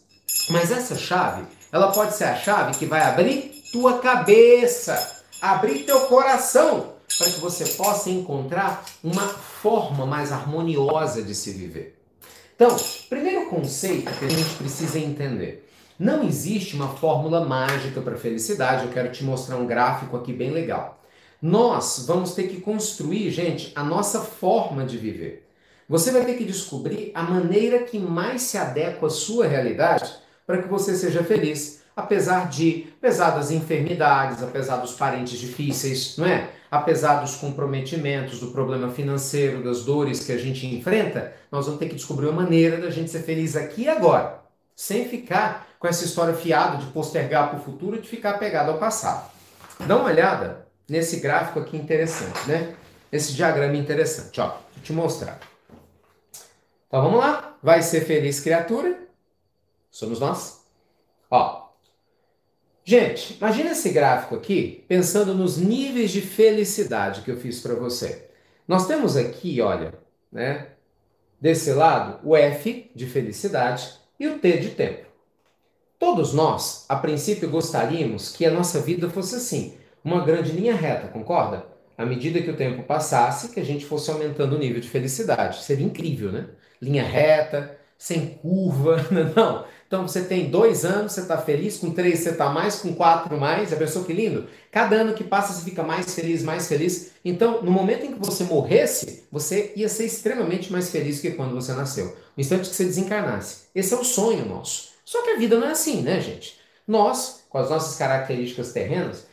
mas essa chave, ela pode ser a chave que vai abrir tua cabeça, abrir teu coração para que você possa encontrar uma forma mais harmoniosa de se viver. Então, primeiro conceito que a gente precisa entender. Não existe uma fórmula mágica para felicidade. Eu quero te mostrar um gráfico aqui bem legal. Nós vamos ter que construir, gente, a nossa forma de viver. Você vai ter que descobrir a maneira que mais se adequa à sua realidade para que você seja feliz, apesar de, apesar das enfermidades, apesar dos parentes difíceis, não é? apesar dos comprometimentos, do problema financeiro, das dores que a gente enfrenta, nós vamos ter que descobrir uma maneira da gente ser feliz aqui e agora, sem ficar com essa história fiada de postergar para o futuro e de ficar pegado ao passado. Dá uma olhada nesse gráfico aqui interessante, né? Esse diagrama interessante, ó. Vou te mostrar. Então vamos lá. Vai ser feliz criatura? Somos nós. Ó, Gente, imagina esse gráfico aqui, pensando nos níveis de felicidade que eu fiz para você. Nós temos aqui, olha, né, desse lado, o F de felicidade e o T de tempo. Todos nós, a princípio, gostaríamos que a nossa vida fosse assim, uma grande linha reta, concorda? À medida que o tempo passasse, que a gente fosse aumentando o nível de felicidade. Seria incrível, né? Linha reta, sem curva, [LAUGHS] não. Então você tem dois anos, você está feliz, com três você está mais, com quatro mais. Já pensou que lindo? Cada ano que passa você fica mais feliz, mais feliz. Então, no momento em que você morresse, você ia ser extremamente mais feliz que quando você nasceu. No instante que você desencarnasse. Esse é o sonho nosso. Só que a vida não é assim, né, gente? Nós, com as nossas características terrenas,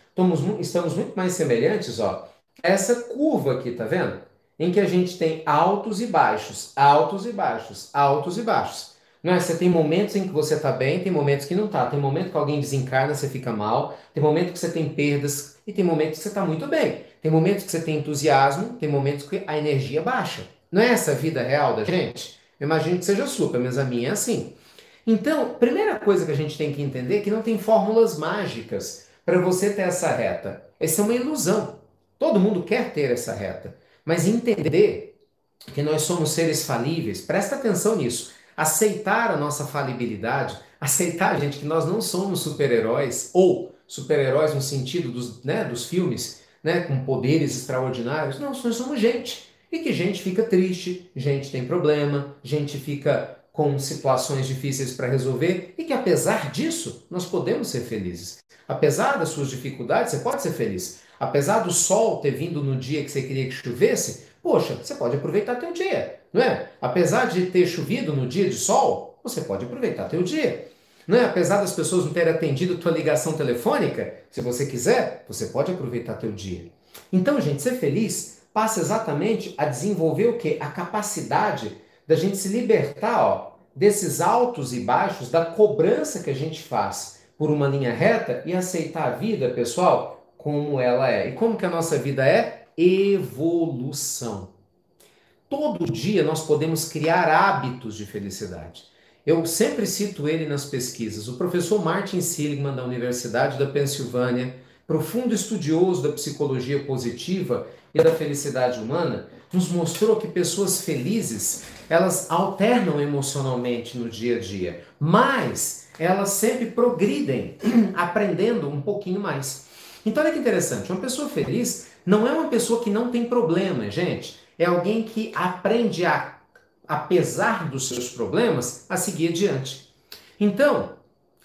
estamos, muito mais semelhantes, ó, a essa curva aqui, tá vendo? Em que a gente tem altos e baixos, altos e baixos, altos e baixos. Não é? Você tem momentos em que você está bem, tem momentos que não está. Tem momento que alguém desencarna, você fica mal. Tem momento que você tem perdas e tem momentos que você está muito bem. Tem momentos que você tem entusiasmo, tem momentos que a energia baixa. Não é essa a vida real da gente? Eu imagino que seja sua, pelo menos a minha é assim. Então, primeira coisa que a gente tem que entender é que não tem fórmulas mágicas para você ter essa reta. Essa é uma ilusão. Todo mundo quer ter essa reta. Mas entender que nós somos seres falíveis, presta atenção nisso aceitar a nossa falibilidade, aceitar, gente, que nós não somos super-heróis, ou super-heróis no sentido dos, né, dos filmes, né, com poderes extraordinários. Não, nós somos gente. E que gente fica triste, gente tem problema, gente fica com situações difíceis para resolver e que apesar disso, nós podemos ser felizes. Apesar das suas dificuldades, você pode ser feliz. Apesar do sol ter vindo no dia que você queria que chovesse, poxa, você pode aproveitar teu dia não é? Apesar de ter chovido no dia de sol, você pode aproveitar teu dia. Não é? Apesar das pessoas não terem atendido tua ligação telefônica, se você quiser, você pode aproveitar teu dia. Então, gente, ser feliz passa exatamente a desenvolver o quê? A capacidade da gente se libertar, ó, desses altos e baixos, da cobrança que a gente faz por uma linha reta e aceitar a vida, pessoal, como ela é. E como que a nossa vida é? Evolução. Todo dia nós podemos criar hábitos de felicidade. Eu sempre cito ele nas pesquisas. O professor Martin Seligman, da Universidade da Pensilvânia, profundo estudioso da psicologia positiva e da felicidade humana, nos mostrou que pessoas felizes, elas alternam emocionalmente no dia a dia, mas elas sempre progridem, [CLEARS THROAT] aprendendo um pouquinho mais. Então olha que interessante, uma pessoa feliz não é uma pessoa que não tem problema, gente é alguém que aprende a, apesar dos seus problemas, a seguir adiante. Então,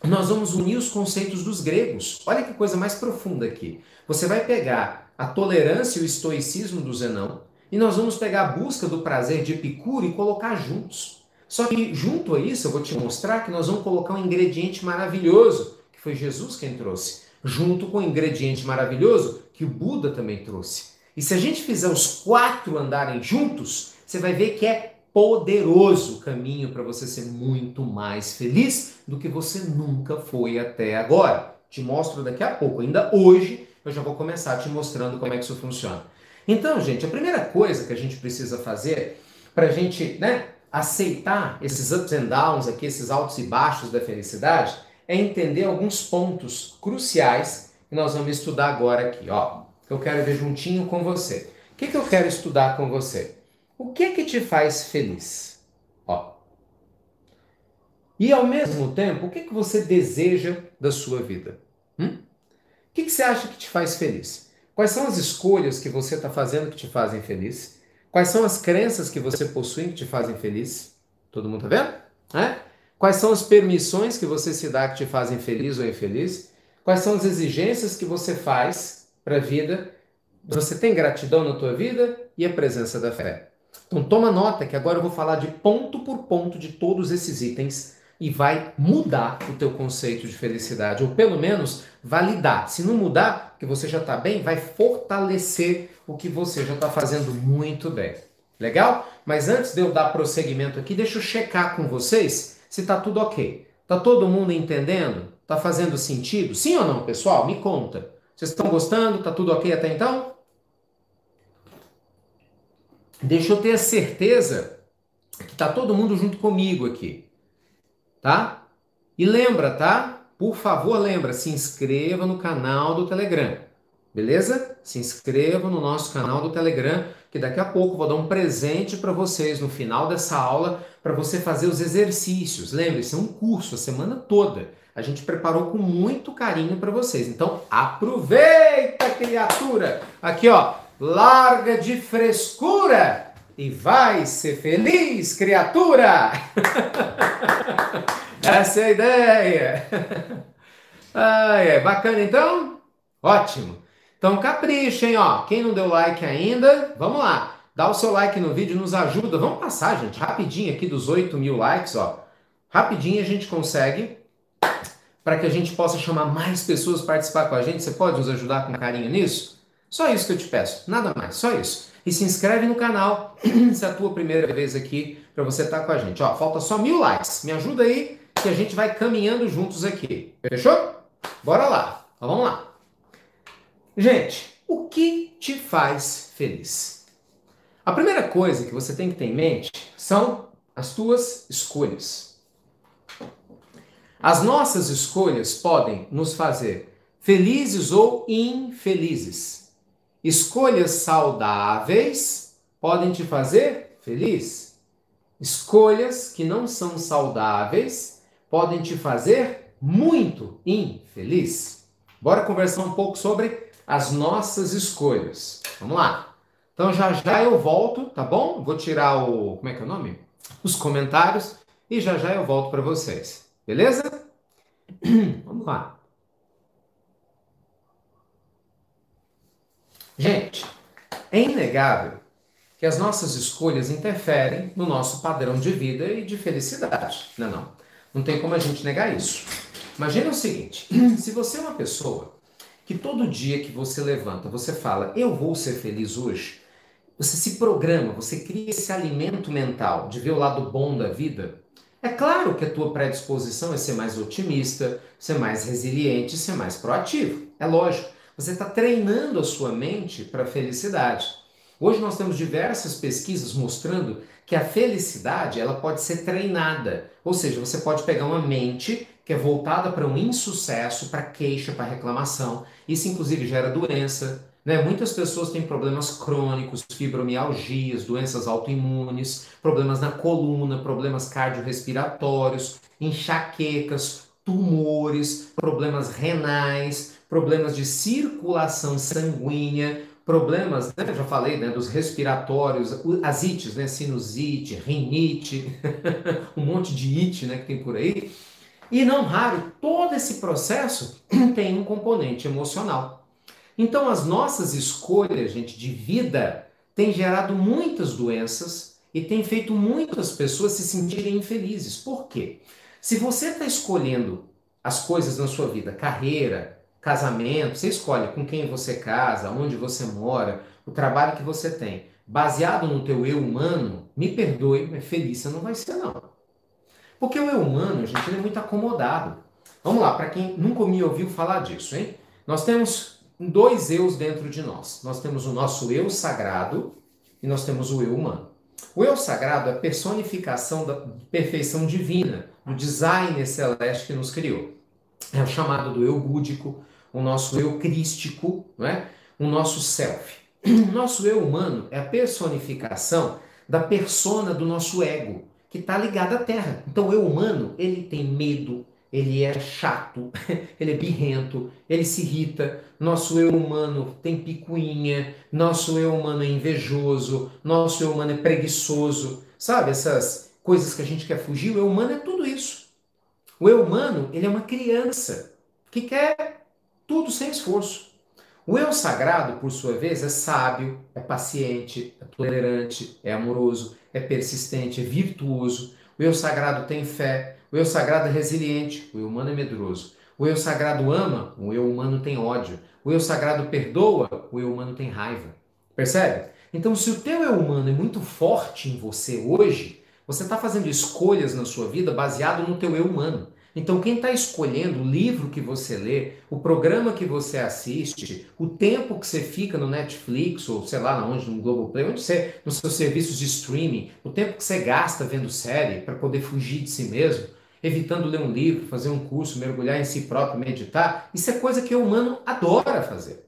nós vamos unir os conceitos dos gregos. Olha que coisa mais profunda aqui. Você vai pegar a tolerância e o estoicismo do Zenão e nós vamos pegar a busca do prazer de Epicuro e colocar juntos. Só que junto a isso, eu vou te mostrar que nós vamos colocar um ingrediente maravilhoso, que foi Jesus quem trouxe, junto com o ingrediente maravilhoso que o Buda também trouxe. E se a gente fizer os quatro andarem juntos, você vai ver que é poderoso caminho para você ser muito mais feliz do que você nunca foi até agora. Te mostro daqui a pouco. Ainda hoje eu já vou começar te mostrando como é que isso funciona. Então, gente, a primeira coisa que a gente precisa fazer para a gente né, aceitar esses ups and downs aqui, esses altos e baixos da felicidade, é entender alguns pontos cruciais que nós vamos estudar agora aqui. Ó, eu quero ver juntinho com você. O que, que eu quero estudar com você? O que que te faz feliz? Ó. E ao mesmo tempo, o que que você deseja da sua vida? Hum? O que, que você acha que te faz feliz? Quais são as escolhas que você está fazendo que te fazem feliz? Quais são as crenças que você possui que te fazem feliz? Todo mundo tá vendo? É? Quais são as permissões que você se dá que te fazem feliz ou infeliz? Quais são as exigências que você faz para a vida? Você tem gratidão na tua vida e a presença da fé. Então toma nota que agora eu vou falar de ponto por ponto de todos esses itens e vai mudar o teu conceito de felicidade, ou pelo menos validar. Se não mudar, que você já está bem, vai fortalecer o que você já está fazendo muito bem. Legal? Mas antes de eu dar prosseguimento aqui, deixa eu checar com vocês se está tudo ok. Tá todo mundo entendendo? Tá fazendo sentido? Sim ou não, pessoal? Me conta. Vocês estão gostando? Tá tudo ok até então? Deixa eu ter a certeza que tá todo mundo junto comigo aqui. Tá? E lembra, tá? Por favor, lembra, se inscreva no canal do Telegram. Beleza? Se inscreva no nosso canal do Telegram, que daqui a pouco vou dar um presente para vocês no final dessa aula para você fazer os exercícios. Lembre-se, é um curso a semana toda. A gente preparou com muito carinho para vocês. Então, aproveita, criatura. Aqui, ó, larga de frescura e vai ser feliz, criatura! [LAUGHS] Essa é a ideia! [LAUGHS] Ah, é bacana então? Ótimo! Então caprichem, ó. Quem não deu like ainda, vamos lá. Dá o seu like no vídeo, nos ajuda. Vamos passar, gente, rapidinho aqui dos 8 mil likes, ó. Rapidinho a gente consegue para que a gente possa chamar mais pessoas para participar com a gente. Você pode nos ajudar com carinho nisso? Só isso que eu te peço, nada mais, só isso. E se inscreve no canal [CLEARS THROAT] se é a tua primeira vez aqui para você estar tá com a gente. Ó, falta só mil likes. Me ajuda aí que a gente vai caminhando juntos aqui. Fechou? Bora lá. Então, vamos lá. Gente, o que te faz feliz? A primeira coisa que você tem que ter em mente são as tuas escolhas. As nossas escolhas podem nos fazer felizes ou infelizes. Escolhas saudáveis podem te fazer feliz. Escolhas que não são saudáveis podem te fazer muito infeliz. Bora conversar um pouco sobre as nossas escolhas. Vamos lá. Então já já eu volto, tá bom? Vou tirar o, como é que é o nome? Os comentários e já já eu volto para vocês. Beleza? [CLEARS THROAT] Vamos lá. Gente, é inegável que as nossas escolhas interferem no nosso padrão de vida e de felicidade. Não, é não. Não tem como a gente negar isso. Imagina o seguinte: [CLEARS THROAT] se você é uma pessoa que todo dia que você levanta, você fala, eu vou ser feliz hoje, você se programa, você cria esse alimento mental de ver o lado bom da vida. É claro que a tua predisposição é ser mais otimista, ser mais resiliente, ser mais proativo. É lógico. Você está treinando a sua mente para a felicidade. Hoje nós temos diversas pesquisas mostrando que a felicidade ela pode ser treinada. Ou seja, você pode pegar uma mente que é voltada para um insucesso, para queixa, para reclamação. Isso inclusive gera doença. Né? Muitas pessoas têm problemas crônicos, fibromialgias, doenças autoimunes, problemas na coluna, problemas cardiorrespiratórios, enxaquecas, tumores, problemas renais, problemas de circulação sanguínea, problemas, né, já falei, né, dos respiratórios, as ites, né, sinusite, rinite, [LAUGHS] um monte de it, né, que tem por aí. E não raro, todo esse processo [CLEARS THROAT] tem um componente emocional. Então, as nossas escolhas, gente, de vida têm gerado muitas doenças e tem feito muitas pessoas se sentirem infelizes. Por quê? Se você está escolhendo as coisas na sua vida, carreira, casamento, você escolhe com quem você casa, onde você mora, o trabalho que você tem, baseado no teu eu humano, me perdoe, mas feliz você não vai ser não. Porque o eu humano, gente, ele é muito acomodado. Vamos lá, para quem nunca me ouviu falar disso, hein? Nós temos dois eus dentro de nós. Nós temos o nosso eu sagrado e nós temos o eu humano. O eu sagrado é a personificação da perfeição divina, do design celeste que nos criou. É o chamado do eu búdico, o nosso eu crístico, não é? o nosso self. O [CLEARS THROAT] nosso eu humano é a personificação da persona do nosso ego, que está ligada à Terra. Então, o eu humano, ele tem medo, ele é chato, [LAUGHS] ele é birrento, ele se irrita. Nosso eu humano tem picuinha, nosso eu humano é invejoso, nosso eu humano é preguiçoso. Sabe essas coisas que a gente quer fugir? O eu humano é tudo isso. O eu humano, ele é uma criança que quer tudo sem esforço. O eu sagrado, por sua vez, é sábio, é paciente, é tolerante, é amoroso, é persistente, é virtuoso. O eu sagrado tem fé, o eu sagrado é resiliente, o eu humano é medroso. O eu sagrado ama, o eu humano tem ódio. O eu sagrado perdoa, o eu humano tem raiva. Percebe? Então, se o teu eu humano é muito forte em você hoje, você está fazendo escolhas na sua vida baseado no teu eu humano. Então, quem está escolhendo o livro que você lê, o programa que você assiste, o tempo que você fica no Netflix ou sei lá onde, no Globoplay, onde você, nos seus serviços de streaming, o tempo que você gasta vendo série para poder fugir de si mesmo, evitando ler um livro, fazer um curso, mergulhar em si próprio, meditar, isso é coisa que o humano adora fazer.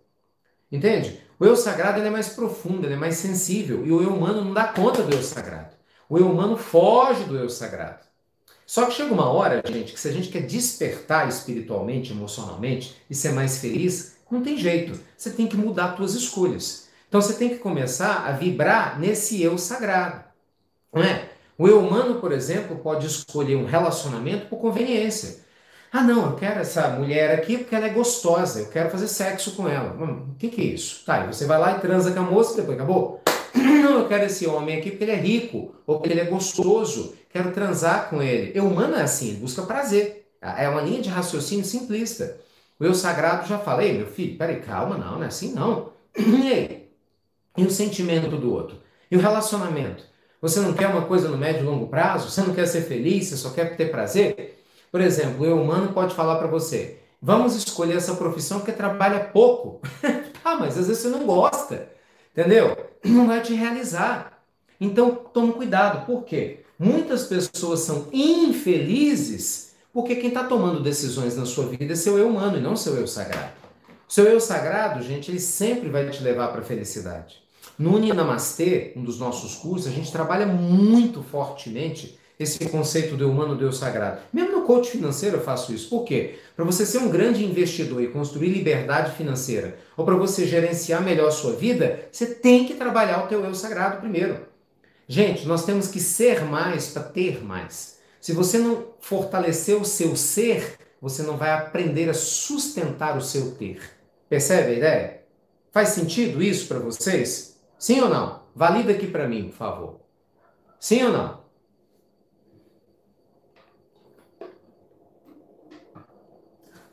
Entende? O eu sagrado é mais profundo, é mais sensível e o eu humano não dá conta do eu sagrado. O eu humano foge do eu sagrado. Só que chega uma hora, gente, que se a gente quer despertar espiritualmente, emocionalmente e ser mais feliz, não tem jeito. Você tem que mudar suas escolhas. Então você tem que começar a vibrar nesse eu sagrado. Não é? O eu humano, por exemplo, pode escolher um relacionamento por conveniência. Ah, não, eu quero essa mulher aqui porque ela é gostosa, eu quero fazer sexo com ela. Hum, o que, que é isso? Tá, e você vai lá e transa com a moça e depois acabou? [CLEARS THROAT] Não, eu quero esse homem aqui porque ele é rico, ou porque ele é gostoso, quero transar com ele. O humano é assim, busca prazer. É uma linha de raciocínio simplista. O eu sagrado já falei, meu filho, peraí, calma, não, não é assim não. [CLEARS THROAT] E aí? E o sentimento do outro? E o relacionamento? Você não quer uma coisa no médio e longo prazo? Você não quer ser feliz? Você só quer ter prazer? Por exemplo, o eu humano pode falar para você: vamos escolher essa profissão porque trabalha pouco. [LAUGHS] ah, mas às vezes você não gosta, entendeu? Não vai te realizar. Então tome cuidado. Por quê? Muitas pessoas são infelizes porque quem está tomando decisões na sua vida é seu eu humano e não seu eu sagrado. Seu eu sagrado, gente, ele sempre vai te levar para a felicidade. No Uninamastê, um dos nossos cursos, a gente trabalha muito fortemente esse conceito do humano Deus sagrado. Mesmo no coach financeiro eu faço isso. Por quê? Para você ser um grande investidor e construir liberdade financeira, ou para você gerenciar melhor a sua vida, você tem que trabalhar o teu eu sagrado primeiro. Gente, nós temos que ser mais para ter mais. Se você não fortalecer o seu ser, você não vai aprender a sustentar o seu ter. Percebe a ideia? Faz sentido isso para vocês? Sim ou não? Valida aqui para mim, por favor. Sim ou não?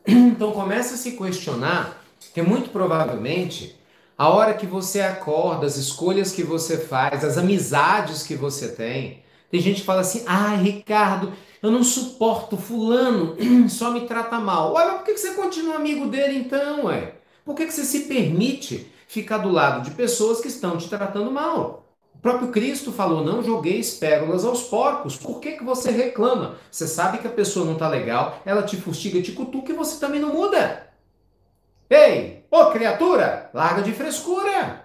Então começa a se questionar que muito provavelmente a hora que você acorda, as escolhas que você faz, as amizades que você tem. Tem gente que fala assim: ai, Ricardo, eu não suporto Fulano, [CLEARS THROAT] só me trata mal. Ué, mas por que você continua amigo dele então, ué? Por que você se permite ficar do lado de pessoas que estão te tratando mal? O próprio Cristo falou: não jogueis pérolas aos porcos. Por que, que você reclama? Você sabe que a pessoa não está legal, ela te fustiga, te cutuca e você também não muda. Ei, Ô criatura, larga de frescura.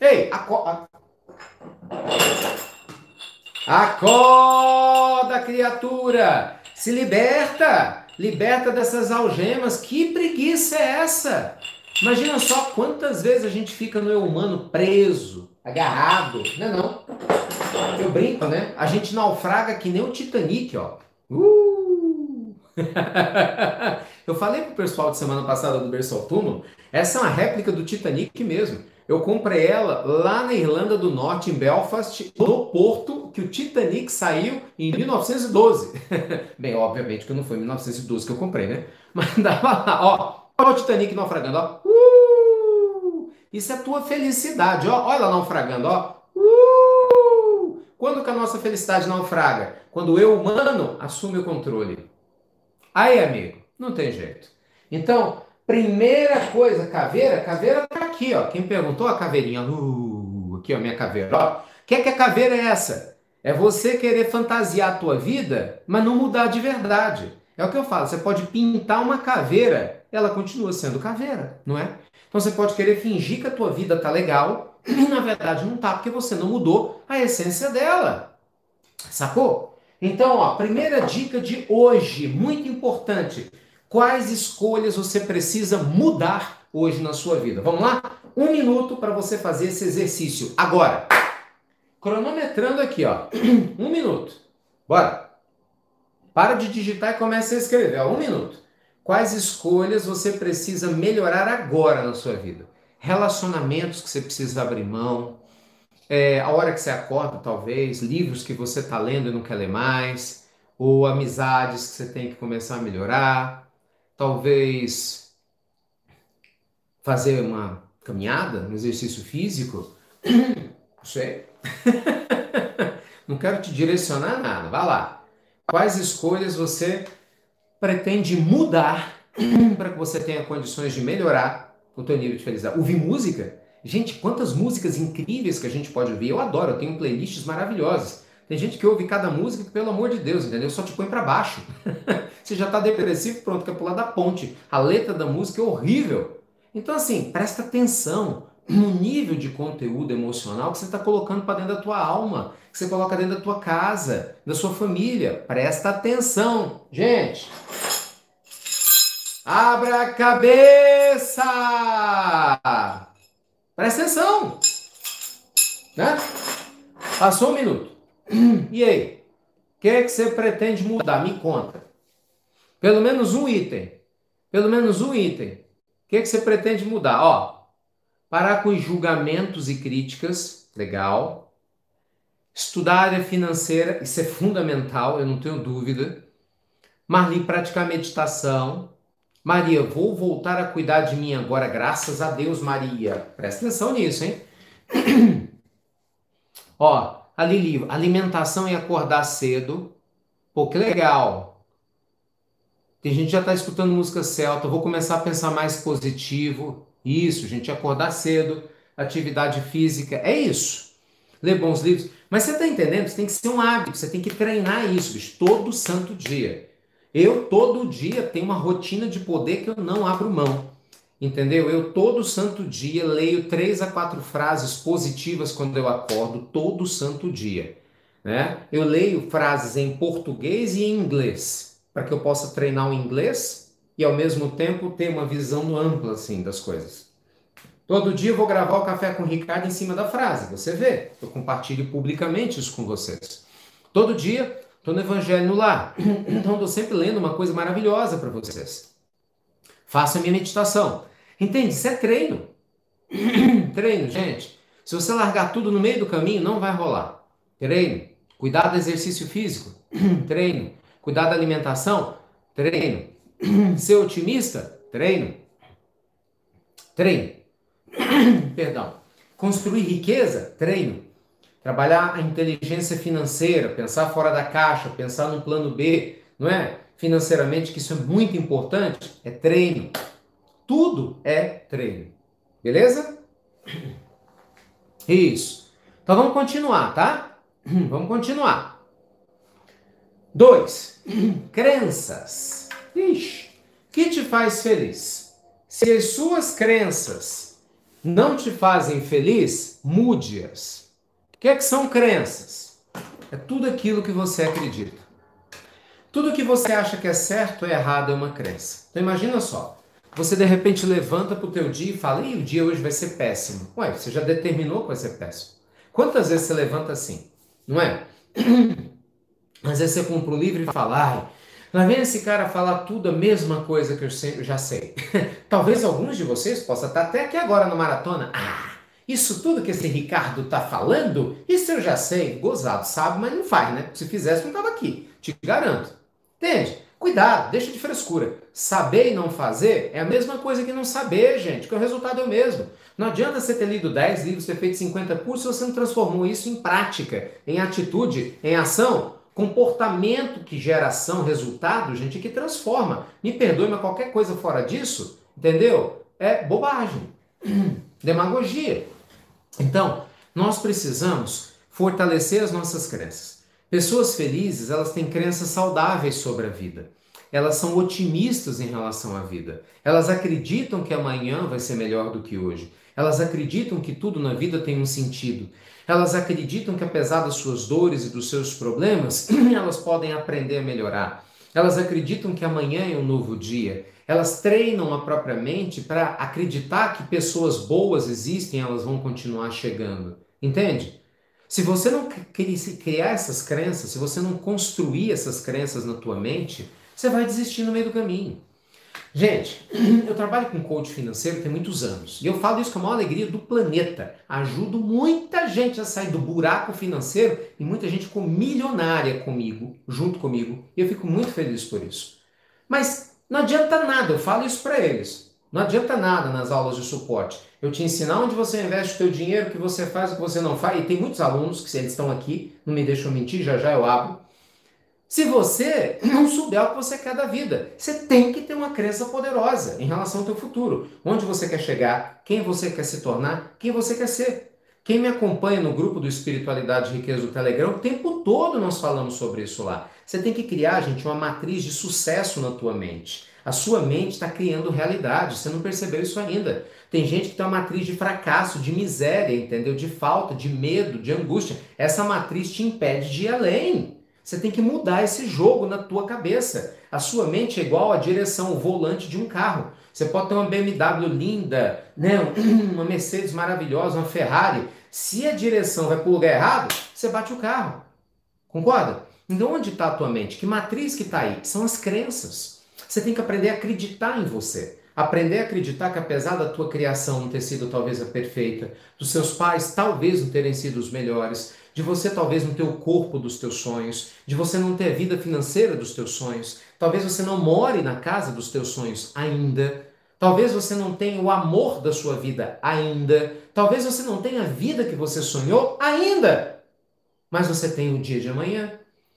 Ei, acorda. Acorda, criatura. Se liberta. Liberta dessas algemas. Que preguiça é essa? Imagina só quantas vezes a gente fica no eu humano preso, agarrado. Não é não? Eu brinco, né? A gente naufraga que nem o Titanic, ó. Uh! [LAUGHS] eu falei pro pessoal de semana passada do Berço ao Túmulo, essa é uma réplica do Titanic mesmo. Eu comprei ela lá na Irlanda do Norte, em Belfast, no porto que o Titanic saiu em 1912. [LAUGHS] Bem, obviamente que não foi em 1912 que eu comprei, né? [LAUGHS] Mas dava lá, ó, olha o Titanic naufragando, ó. Uh! Isso é tua felicidade, ó. Olha lá naufragando, ó. Uh! Quando que a nossa felicidade naufraga? Quando eu, humano, assume o controle. Aí, amigo, não tem jeito. Então, primeira coisa, caveira, caveira tá aqui, ó. Quem perguntou a caveirinha, uh, aqui, ó, minha caveira, ó. Que é que a caveira é essa? É você querer fantasiar a tua vida, mas não mudar de verdade. É o que eu falo, você pode pintar uma caveira, ela continua sendo caveira, não é? Então você pode querer fingir que a tua vida tá legal, e na verdade não tá, porque você não mudou a essência dela. Sacou? Então, ó, primeira dica de hoje, muito importante. Quais escolhas você precisa mudar hoje na sua vida? Vamos lá? Um minuto para você fazer esse exercício. Agora, cronometrando aqui, ó. [CLEARS THROAT] Um minuto. Bora. Para de digitar e comece a escrever. Ó, um minuto. Quais escolhas você precisa melhorar agora na sua vida? Relacionamentos que você precisa abrir mão, é, a hora que você acorda, talvez, livros que você está lendo e não quer ler mais, ou amizades que você tem que começar a melhorar, talvez fazer uma caminhada, um exercício físico, não sei. [LAUGHS] não quero te direcionar nada, vá lá. Quais escolhas você pretende mudar [CLEARS THROAT] para que você tenha condições de melhorar o teu nível de felicidade? Ouvir música? Gente, quantas músicas incríveis que a gente pode ouvir. Eu adoro, eu tenho playlists maravilhosas. Tem gente que ouve cada música que, pelo amor de Deus, entendeu? Só te põe para baixo. [LAUGHS] Você já está depressivo, pronto, quer pular da ponte. A letra da música é horrível. Então, assim, presta atenção no nível de conteúdo emocional que você está colocando para dentro da tua alma, que você coloca dentro da tua casa, da sua família. Presta atenção, gente. Abra a cabeça! Presta atenção! Né? Passou um minuto. [CLEARS THROAT] E aí? O que é que você pretende mudar? Me conta. Pelo menos um item. Pelo menos um item. O que é que você pretende mudar? Ó, parar com os julgamentos e críticas. Legal. Estudar a área financeira, isso é fundamental, eu não tenho dúvida. Marli, praticar meditação. Maria, vou voltar a cuidar de mim agora, graças a Deus, Maria. Presta atenção nisso, hein? [CLEARS THROAT] Ó, a alimentação e acordar cedo. Pô, que legal. Tem gente que já está escutando música celta. Vou começar a pensar mais positivo. Isso, gente, acordar cedo, atividade física. É isso. Ler bons livros. Mas você está entendendo? Você tem que ser um hábito, você tem que treinar isso, bicho, todo santo dia. Eu todo dia tenho uma rotina de poder que eu não abro mão. Entendeu? Eu todo santo dia leio três a quatro frases positivas quando eu acordo, todo santo dia. Né? Eu leio frases em português e em inglês, para que eu possa treinar o inglês e ao mesmo tempo ter uma visão ampla assim das coisas. Todo dia eu vou gravar o café com o Ricardo em cima da frase, você vê. Eu compartilho publicamente isso com vocês. Todo dia Estou no Evangelho no lar. [CLEARS THROAT] Então estou sempre lendo uma coisa maravilhosa para vocês. Faça a minha meditação. Entende? Isso é treino. [CLEARS THROAT] treino, gente. Se você largar tudo no meio do caminho, não vai rolar. Treino. Cuidar do exercício físico. [CLEARS THROAT] treino. Cuidar da alimentação. Treino. Ser otimista. Treino. Treino. Perdão. Construir riqueza. Treino. Trabalhar a inteligência financeira, pensar fora da caixa, pensar no plano B, não é? Financeiramente, que isso é muito importante, é treino. Tudo é treino. Beleza? Isso. Então vamos continuar, tá? [CLEARS THROAT] Vamos continuar. Dois, [CLEARS THROAT] crenças. Ixi, que te faz feliz? Se as suas crenças não te fazem feliz, mude-as que é que são crenças? É tudo aquilo que você acredita. Tudo que você acha que é certo ou errado é uma crença. Então imagina só, você de repente levanta para o teu dia e fala, Ih, o dia hoje vai ser péssimo. Ué, você já determinou que vai ser péssimo. Quantas vezes você levanta assim? Não é? [CLEARS THROAT] Às vezes você compra um livro e fala, ai, Lá vem esse cara falar tudo a mesma coisa que eu já sei. [LAUGHS] Talvez alguns de vocês possam estar até aqui agora no maratona. Ah, isso tudo que esse Ricardo tá falando, isso eu já sei. Gozado, sabe, mas não faz, né? Se fizesse, não tava aqui. Te garanto. Entende? Cuidado, deixa de frescura. Saber e não fazer é a mesma coisa que não saber, gente, porque o resultado é o mesmo. Não adianta você ter lido 10 livros, ter feito 50 cursos, se você não transformou isso em prática, em atitude, em ação. Comportamento que gera ação, resultado, gente, que transforma. Me perdoe, mas qualquer coisa fora disso, entendeu? É bobagem. [CLEARS THROAT] Demagogia. Então, nós precisamos fortalecer as nossas crenças. Pessoas felizes, elas têm crenças saudáveis sobre a vida. Elas são otimistas em relação à vida. Elas acreditam que amanhã vai ser melhor do que hoje. Elas acreditam que tudo na vida tem um sentido. Elas acreditam que apesar das suas dores e dos seus problemas, [CLEARS THROAT] elas podem aprender a melhorar. Elas acreditam que amanhã é um novo dia. Elas treinam a própria mente para acreditar que pessoas boas existem, elas vão continuar chegando. Entende? Se você não criar essas crenças, se você não construir essas crenças na tua mente, você vai desistir no meio do caminho. Gente, [CLEARS THROAT] eu trabalho com coach financeiro tem muitos anos e eu falo isso com a maior alegria do planeta. Ajudo muita gente a sair do buraco financeiro e muita gente com milionária comigo, junto comigo, e eu fico muito feliz por isso. Mas não adianta nada, eu falo isso para eles. Não adianta nada nas aulas de suporte. Eu te ensinar onde você investe o teu dinheiro, o que você faz, o que você não faz. E tem muitos alunos que se eles estão aqui, não me deixam mentir, já já eu abro se você não souber o que você quer da vida. Você tem que ter uma crença poderosa em relação ao teu futuro. Onde você quer chegar, quem você quer se tornar, quem você quer ser. Quem me acompanha no grupo do Espiritualidade e Riqueza do Telegram, o tempo todo nós falamos sobre isso lá. Você tem que criar, gente, uma matriz de sucesso na tua mente. A sua mente está criando realidade, você não percebeu isso ainda. Tem gente que tem uma matriz de fracasso, de miséria, entendeu? De falta, de medo, de angústia. Essa matriz te impede de ir além. Você tem que mudar esse jogo na tua cabeça. A sua mente é igual à direção, o volante de um carro. Você pode ter uma BMW linda, né? [CLEARS THROAT] uma Mercedes maravilhosa, uma Ferrari. Se a direção vai para o lugar errado, você bate o carro. Concorda? Então onde está a tua mente? Que matriz que está aí? São as crenças. Você tem que aprender a acreditar em você. Aprender a acreditar que apesar da tua criação não ter sido talvez a perfeita, dos seus pais talvez não terem sido os melhores, de você talvez não ter o corpo dos teus sonhos, de você não ter a vida financeira dos teus sonhos, talvez você não more na casa dos teus sonhos ainda, talvez você não tenha o amor da sua vida ainda, talvez você não tenha a vida que você sonhou ainda, mas você tem o dia de amanhã.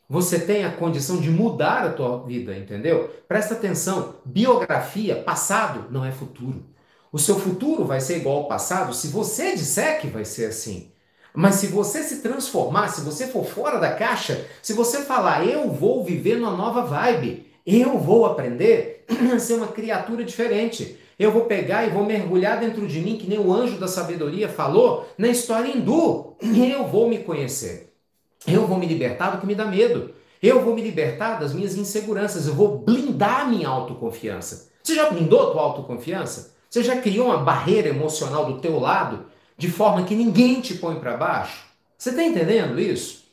Você tem a condição de mudar a tua vida, entendeu? Presta atenção, biografia, passado não é futuro. O seu futuro vai ser igual ao passado se você disser que vai ser assim. Mas se você se transformar, se você for fora da caixa, se você falar, eu vou viver numa nova vibe, eu vou aprender [CLEARS THROAT] a ser uma criatura diferente. Eu vou pegar e vou mergulhar dentro de mim, que nem o anjo da sabedoria falou na história hindu. [CLEARS THROAT] Eu vou me conhecer. Eu vou me libertar do que me dá medo. Eu vou me libertar das minhas inseguranças. Eu vou blindar minha autoconfiança. Você já blindou a tua autoconfiança? Você já criou uma barreira emocional do teu lado de forma que ninguém te põe para baixo. Você está entendendo isso?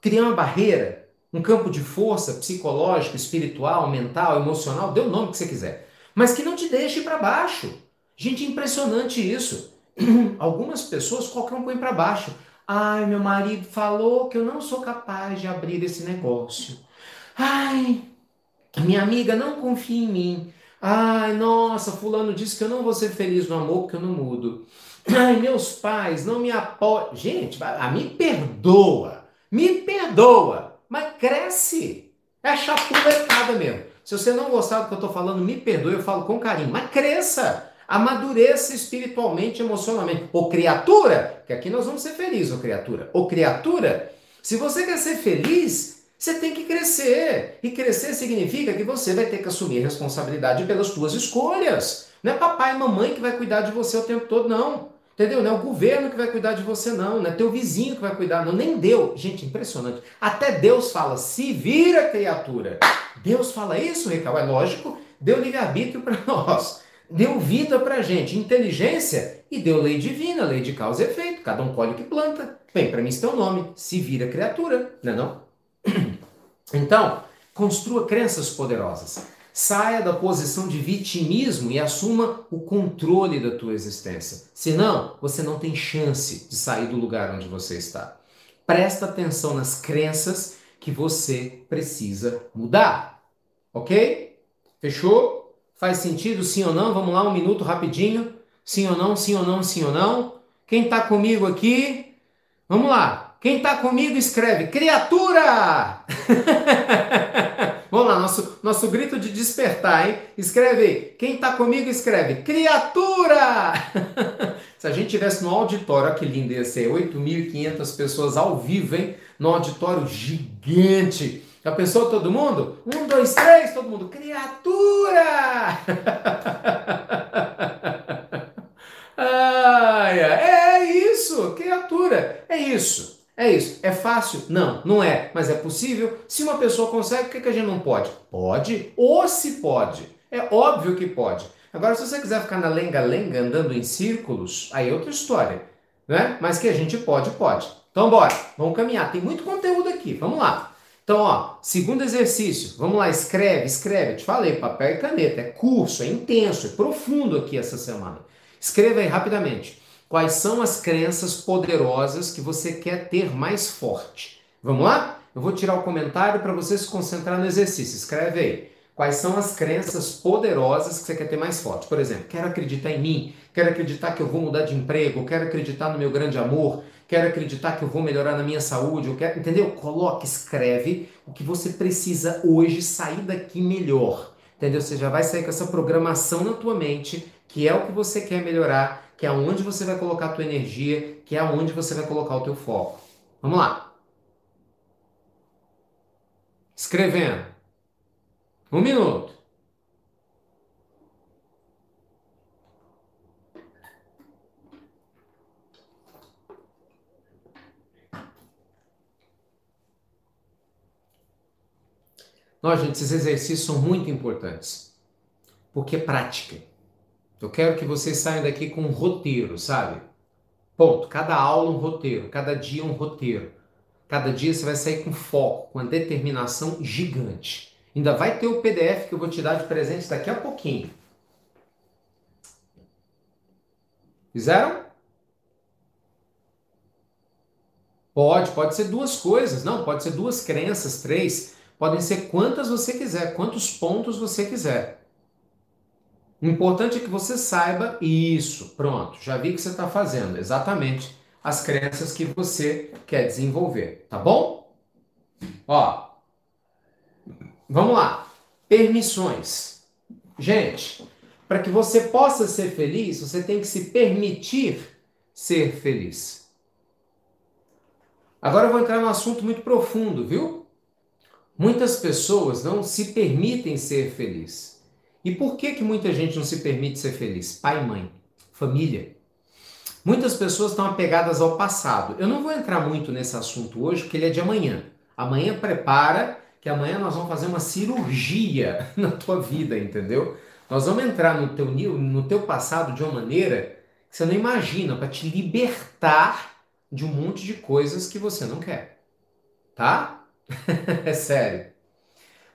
Criar uma barreira, um campo de força psicológico, espiritual, mental, emocional, dê o nome que você quiser, mas que não te deixe para baixo. Gente, impressionante isso. [CLEARS THROAT] Algumas pessoas qualquer um põe para baixo. Ai, meu marido falou que eu não sou capaz de abrir esse negócio. Ai, minha amiga não confia em mim. Ai, nossa, fulano disse que eu não vou ser feliz no amor porque eu não mudo. Ai, meus pais não me apoiam. Gente, me perdoa. Me perdoa. Mas cresce. É chapuletada mesmo. Se você não gostar do que eu estou falando, me perdoe, eu falo com carinho. Mas cresça. Amadureça espiritualmente, emocionalmente. Ô criatura, que aqui nós vamos ser felizes, ô criatura. Ô criatura, se você quer ser feliz, você tem que crescer. E crescer significa que você vai ter que assumir responsabilidade pelas suas escolhas. Não é papai e mamãe que vai cuidar de você o tempo todo, não. Entendeu? Não é o governo que vai cuidar de você, não. Não é teu vizinho que vai cuidar, não. Nem Deus. Gente, impressionante. Até Deus fala, se vira, criatura. Deus fala isso, Ricardo. É lógico, deu livre-arbítrio para [LAUGHS] nós. Deu vida para gente, inteligência e deu lei divina, lei de causa e efeito. Cada um colhe o que planta. Bem, para mim isso tem um nome. Se vira, criatura. Não é não? [CLEARS THROAT] Então, Construa crenças poderosas. Saia da posição de vitimismo e assuma o controle da tua existência. Senão, você não tem chance de sair do lugar onde você está. Presta atenção nas crenças que você precisa mudar. Ok? Fechou? Faz sentido sim ou não? Vamos lá, um minuto rapidinho. Sim ou não? Sim ou não? Sim ou não? Quem está comigo aqui? Vamos lá. Quem está comigo escreve criatura! [LAUGHS] Vamos lá, nosso, nosso grito de despertar, hein? Escreve aí. Quem está comigo escreve criatura! [LAUGHS] Se a gente tivesse no auditório, olha que lindo ia ser, 8.500 pessoas ao vivo, hein? No auditório gigante. Já pensou todo mundo? Um, dois, três, todo mundo. Criatura! [LAUGHS] Ai, é isso, criatura. É isso. É isso. É fácil? Não, não é. Mas é possível? Se uma pessoa consegue, por que, que a gente não pode? Pode, ou se pode. É óbvio que pode. Agora, se você quiser ficar na lenga-lenga andando em círculos, aí é outra história. Né? Mas que a gente pode, pode. Então, bora. Vamos caminhar. Tem muito conteúdo aqui. Vamos lá. Então, ó, segundo exercício. Vamos lá, escreve, escreve. Eu te falei, papel e caneta. É curso, é intenso, é profundo aqui essa semana. Escreva aí rapidamente. Quais são as crenças poderosas que você quer ter mais forte? Vamos lá? Eu vou tirar o comentário para você se concentrar no exercício. Escreve aí. Quais são as crenças poderosas que você quer ter mais forte? Por exemplo, quero acreditar em mim, quero acreditar que eu vou mudar de emprego, quero acreditar no meu grande amor, quero acreditar que eu vou melhorar na minha saúde, eu quero, entendeu? Coloque, escreve o que você precisa hoje sair daqui melhor. Entendeu? Você já vai sair com essa programação na tua mente, que é o que você quer melhorar que é onde você vai colocar a tua energia, que é onde você vai colocar o teu foco. Vamos lá. Escrevendo. Um minuto. Nós, gente, esses exercícios são muito importantes. Porque é prática. Eu quero que vocês saiam daqui com um roteiro, sabe? Ponto. Cada aula um roteiro, cada dia um roteiro. Cada dia você vai sair com foco, com uma determinação gigante. Ainda vai ter o PDF que eu vou te dar de presente daqui a pouquinho. Fizeram? Pode, pode ser duas coisas. Não, pode ser duas crenças, três. Podem ser quantas você quiser, quantos pontos você quiser. O importante é que você saiba isso. Pronto, já vi que você está fazendo exatamente as crenças que você quer desenvolver, tá bom? Ó, vamos lá. Permissões. Gente, para que você possa ser feliz, você tem que se permitir ser feliz. Agora eu vou entrar num assunto muito profundo, viu? Muitas pessoas não se permitem ser felizes. E por que, que muita gente não se permite ser feliz? Pai e mãe, família. Muitas pessoas estão apegadas ao passado. Eu não vou entrar muito nesse assunto hoje, porque ele é de amanhã. Amanhã prepara, que amanhã nós vamos fazer uma cirurgia [LAUGHS] na tua vida, entendeu? Nós vamos entrar no teu, no teu passado de uma maneira que você não imagina, para te libertar de um monte de coisas que você não quer. Tá? [LAUGHS] é sério.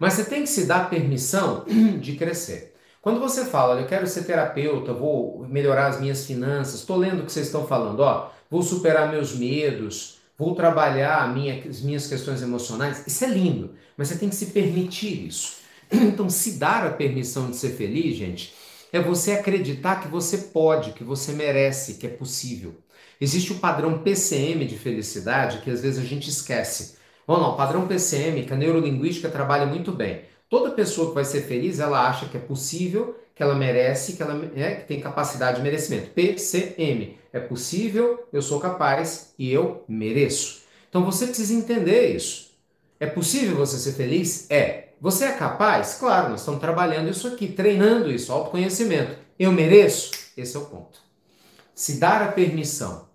Mas você tem que se dar permissão de crescer. Quando você fala, eu quero ser terapeuta, vou melhorar as minhas finanças, estou lendo o que vocês estão falando, ó, vou superar meus medos, vou trabalhar minha, as minhas questões emocionais, isso é lindo, mas você tem que se permitir isso. [CLEARS THROAT] Então, se dar a permissão de ser feliz, gente, é você acreditar que você pode, que você merece, que é possível. Existe o padrão PCM de felicidade que às vezes a gente esquece. Vamos lá, o padrão PCM, que a neurolinguística trabalha muito bem. Toda pessoa que vai ser feliz, ela acha que é possível, que ela merece, que ela é, que tem capacidade de merecimento. PCM, é possível, eu sou capaz e eu mereço. Então você precisa entender isso. É possível você ser feliz? É. Você é capaz? Claro, nós estamos trabalhando isso aqui, treinando isso, autoconhecimento. Eu mereço? Esse é o ponto. Se dar a permissão,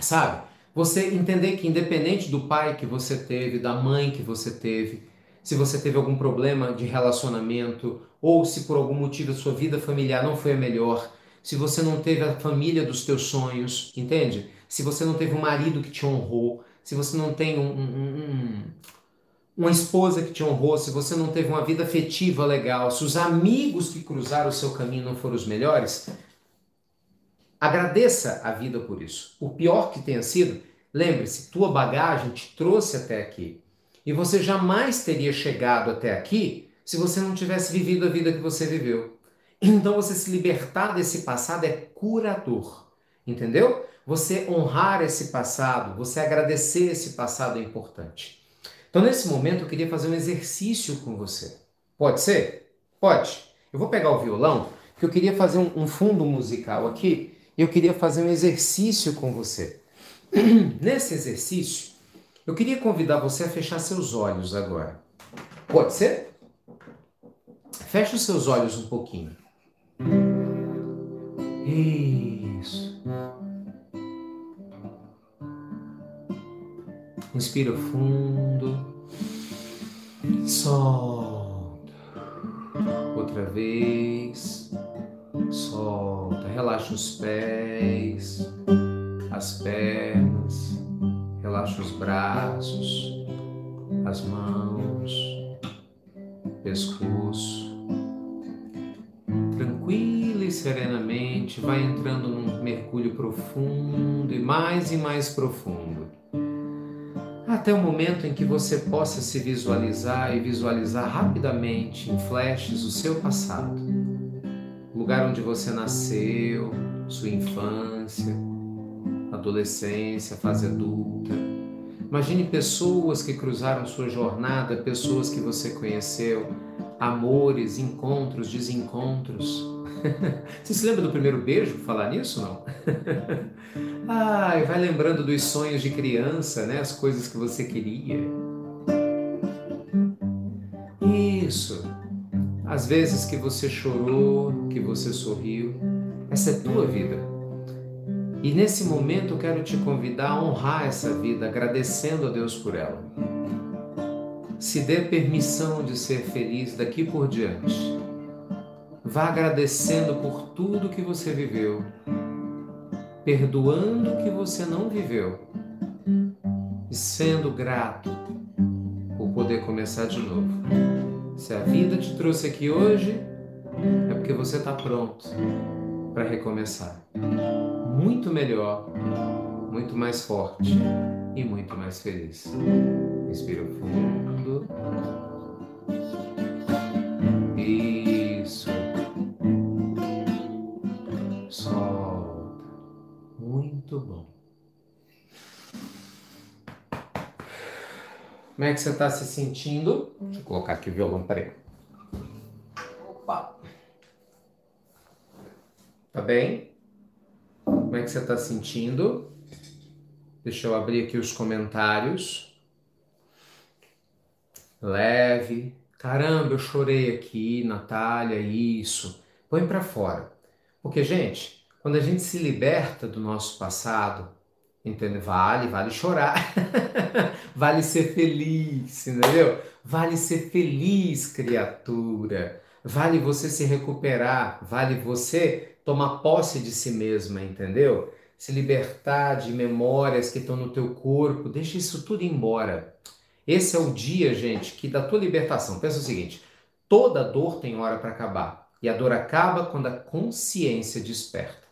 sabe? Você entender que independente do pai que você teve, da mãe que você teve, se você teve algum problema de relacionamento ou se por algum motivo a sua vida familiar não foi a melhor, se você não teve a família dos teus sonhos, entende? Se você não teve um marido que te honrou, se você não tem um, um, um, uma esposa que te honrou, se você não teve uma vida afetiva legal, se os amigos que cruzaram o seu caminho não foram os melhores, agradeça a vida por isso. O pior que tenha sido, lembre-se, tua bagagem te trouxe até aqui. E você jamais teria chegado até aqui se você não tivesse vivido a vida que você viveu. Então você se libertar desse passado é curador. Entendeu? Você honrar esse passado, você agradecer esse passado é importante. Então, nesse momento, eu queria fazer um exercício com você. Pode ser? Pode. Eu vou pegar o violão, porque eu queria fazer um, um fundo musical aqui, eu queria fazer um exercício com você. [CLEARS THROAT] Nesse exercício, eu queria convidar você a fechar seus olhos agora. Pode ser? Feche os seus olhos um pouquinho. Isso. Inspira fundo. Solta. Outra vez. Solta. Relaxa os pés, as pernas. Relaxa os braços, as mãos, pescoço. Tranquila e serenamente vai entrando num mergulho profundo e mais e mais profundo até o momento em que você possa se visualizar e visualizar rapidamente em flashes o seu passado, lugar onde você nasceu, sua infância, adolescência, fase adulta. Imagine pessoas que cruzaram sua jornada, pessoas que você conheceu, amores, encontros, desencontros. [LAUGHS] Você se lembra do primeiro beijo? Falar nisso, não? [LAUGHS] Ai, vai lembrando dos sonhos de criança, né? As coisas que você queria. Isso. As vezes que você chorou, que você sorriu. Essa é tua vida. E nesse momento eu quero te convidar a honrar essa vida, agradecendo a Deus por ela. Se dê permissão de ser feliz daqui por diante. Vá agradecendo por tudo que você viveu, perdoando o que você não viveu e sendo grato por poder começar de novo. Se a vida te trouxe aqui hoje, é porque você está pronto para recomeçar. Muito melhor, muito mais forte e muito mais feliz. Respira fundo. Muito bom. Como é que você está se sentindo? Deixa eu colocar aqui o violão, peraí. Opa! Tá bem? Como é que você está sentindo? Deixa eu abrir aqui os comentários. Leve. Caramba, eu chorei aqui, Natália, isso. Põe para fora. Porque, gente, quando a gente se liberta do nosso passado, entende? Vale, vale chorar. [LAUGHS] vale ser feliz, entendeu? Vale ser feliz, criatura. Vale você se recuperar, vale você tomar posse de si mesma, entendeu? Se libertar de memórias que estão no teu corpo, deixa isso tudo embora. Esse é o dia, gente, que da tua libertação. Pensa o seguinte: toda dor tem hora para acabar. E a dor acaba quando a consciência desperta.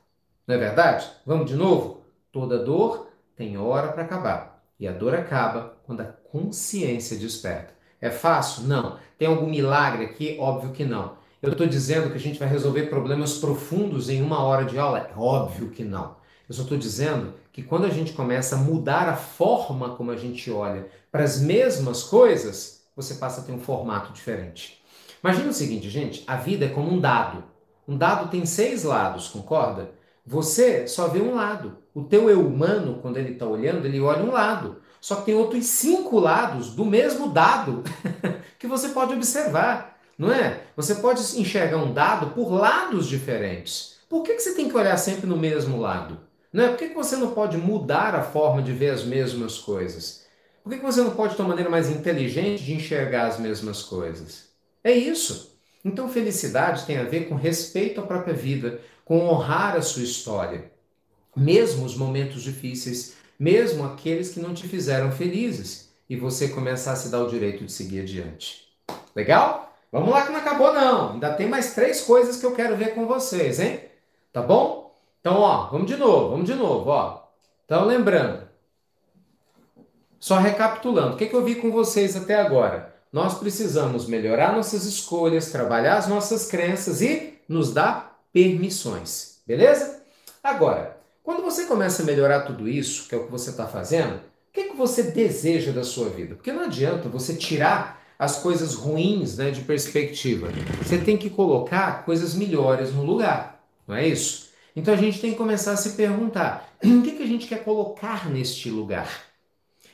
Não é verdade? Vamos de novo? Toda dor tem hora para acabar. E a dor acaba quando a consciência desperta. É fácil? Não. Tem algum milagre aqui? Óbvio que não. Eu estou dizendo que a gente vai resolver problemas profundos em uma hora de aula? É óbvio que não. Eu só estou dizendo que quando a gente começa a mudar a forma como a gente olha para as mesmas coisas, você passa a ter um formato diferente. Imagina o seguinte, gente: a vida é como um dado. Um dado tem seis lados, concorda? Você só vê um lado. O teu eu humano, quando ele está olhando, ele olha um lado. Só que tem outros cinco lados do mesmo dado [LAUGHS] que você pode observar, não é? Você pode enxergar um dado por lados diferentes. Por que, que você tem que olhar sempre no mesmo lado? Não é? Por que, que você não pode mudar a forma de ver as mesmas coisas? Por que, que você não pode ter uma maneira mais inteligente de enxergar as mesmas coisas? É isso. Então, felicidade tem a ver com respeito à própria vida, com honrar a sua história, mesmo os momentos difíceis, mesmo aqueles que não te fizeram felizes. e você começar a se dar o direito de seguir adiante. Legal? Vamos lá que não acabou não. Ainda tem mais três coisas que eu quero ver com vocês, hein? Tá bom? Então, ó, vamos de novo, vamos de novo, ó. Então, lembrando. Só recapitulando, o que, que eu vi com vocês até agora? Nós precisamos melhorar nossas escolhas, trabalhar as nossas crenças e nos dar permissões, beleza? Agora, quando você começa a melhorar tudo isso, que é o que você está fazendo, o que, que você deseja da sua vida? Porque não adianta você tirar as coisas ruins né, de perspectiva. Você tem que colocar coisas melhores no lugar, não é isso? Então a gente tem que começar a se perguntar: o que, que a gente quer colocar neste lugar?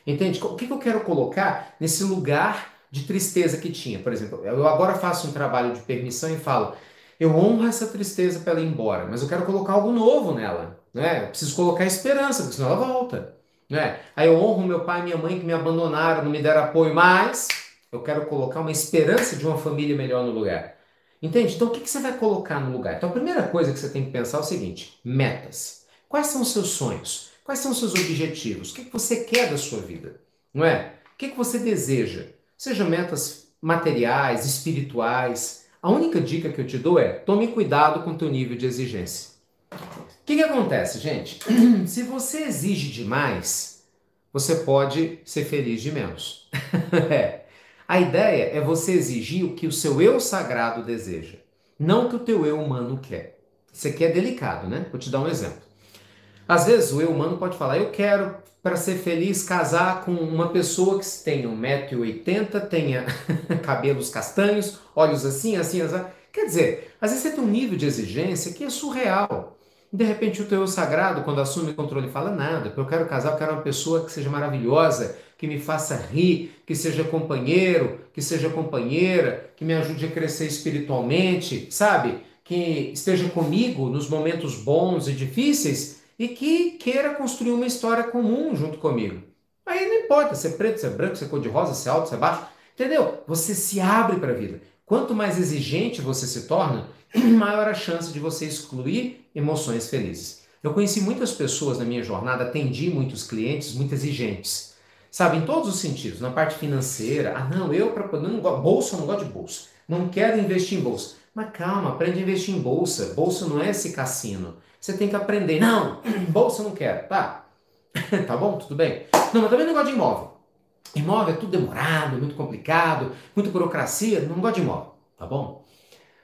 Entende? O que, que eu quero colocar nesse lugar de tristeza que tinha? Por exemplo, eu agora faço um trabalho de permissão e falo: eu honro essa tristeza para ela ir embora, mas eu quero colocar algo novo nela. Né? Eu preciso colocar esperança, porque senão ela volta. Né? Aí eu honro meu pai e minha mãe que me abandonaram, não me deram apoio mais eu quero colocar uma esperança de uma família melhor no lugar. Entende? Então, o que, que você vai colocar no lugar? Então, a primeira coisa que você tem que pensar é o seguinte: metas. Quais são os seus sonhos? Quais são os seus objetivos? O que, que você quer da sua vida? Não é? O que, que você deseja? Seja metas materiais, espirituais. A única dica que eu te dou é tome cuidado com o teu nível de exigência. O que, que acontece, gente? [CLEARS THROAT] Se você exige demais, você pode ser feliz de menos. [LAUGHS] é. A ideia é você exigir o que o seu eu sagrado deseja, não o que o teu eu humano quer. Isso aqui é delicado, né? Vou te dar um exemplo. Às vezes o eu humano pode falar, eu quero, para ser feliz, casar com uma pessoa que tenha 1,80m, tenha [LAUGHS] cabelos castanhos, olhos assim, assim, assim. Quer dizer, às vezes você tem um nível de exigência que é surreal. De repente o teu eu sagrado, quando assume o controle, fala nada, eu quero casar, eu quero uma pessoa que seja maravilhosa, que me faça rir, que seja companheiro, que seja companheira, que me ajude a crescer espiritualmente, sabe? Que esteja comigo nos momentos bons e difíceis e que queira construir uma história comum junto comigo. Aí não importa se é preto, se é branco, se é cor-de-rosa, se é alto, se é baixo, entendeu? Você se abre para a vida. Quanto mais exigente você se torna, [CLEARS THROAT] maior a chance de você excluir emoções felizes. Eu conheci muitas pessoas na minha jornada, atendi muitos clientes muito exigentes Sabe, em todos os sentidos, na parte financeira, ah não, eu para não bolsa, eu não gosto de bolsa. Não quero investir em bolsa. Mas calma, aprende a investir em bolsa. Bolsa não é esse cassino. Você tem que aprender. Não, [CLEARS THROAT] bolsa eu não quero. Tá. [CLEARS THROAT] tá bom? Tudo bem. Não, mas também não gosto de imóvel. Imóvel é tudo demorado, muito complicado, muita burocracia. Não gosto de imóvel. Tá bom?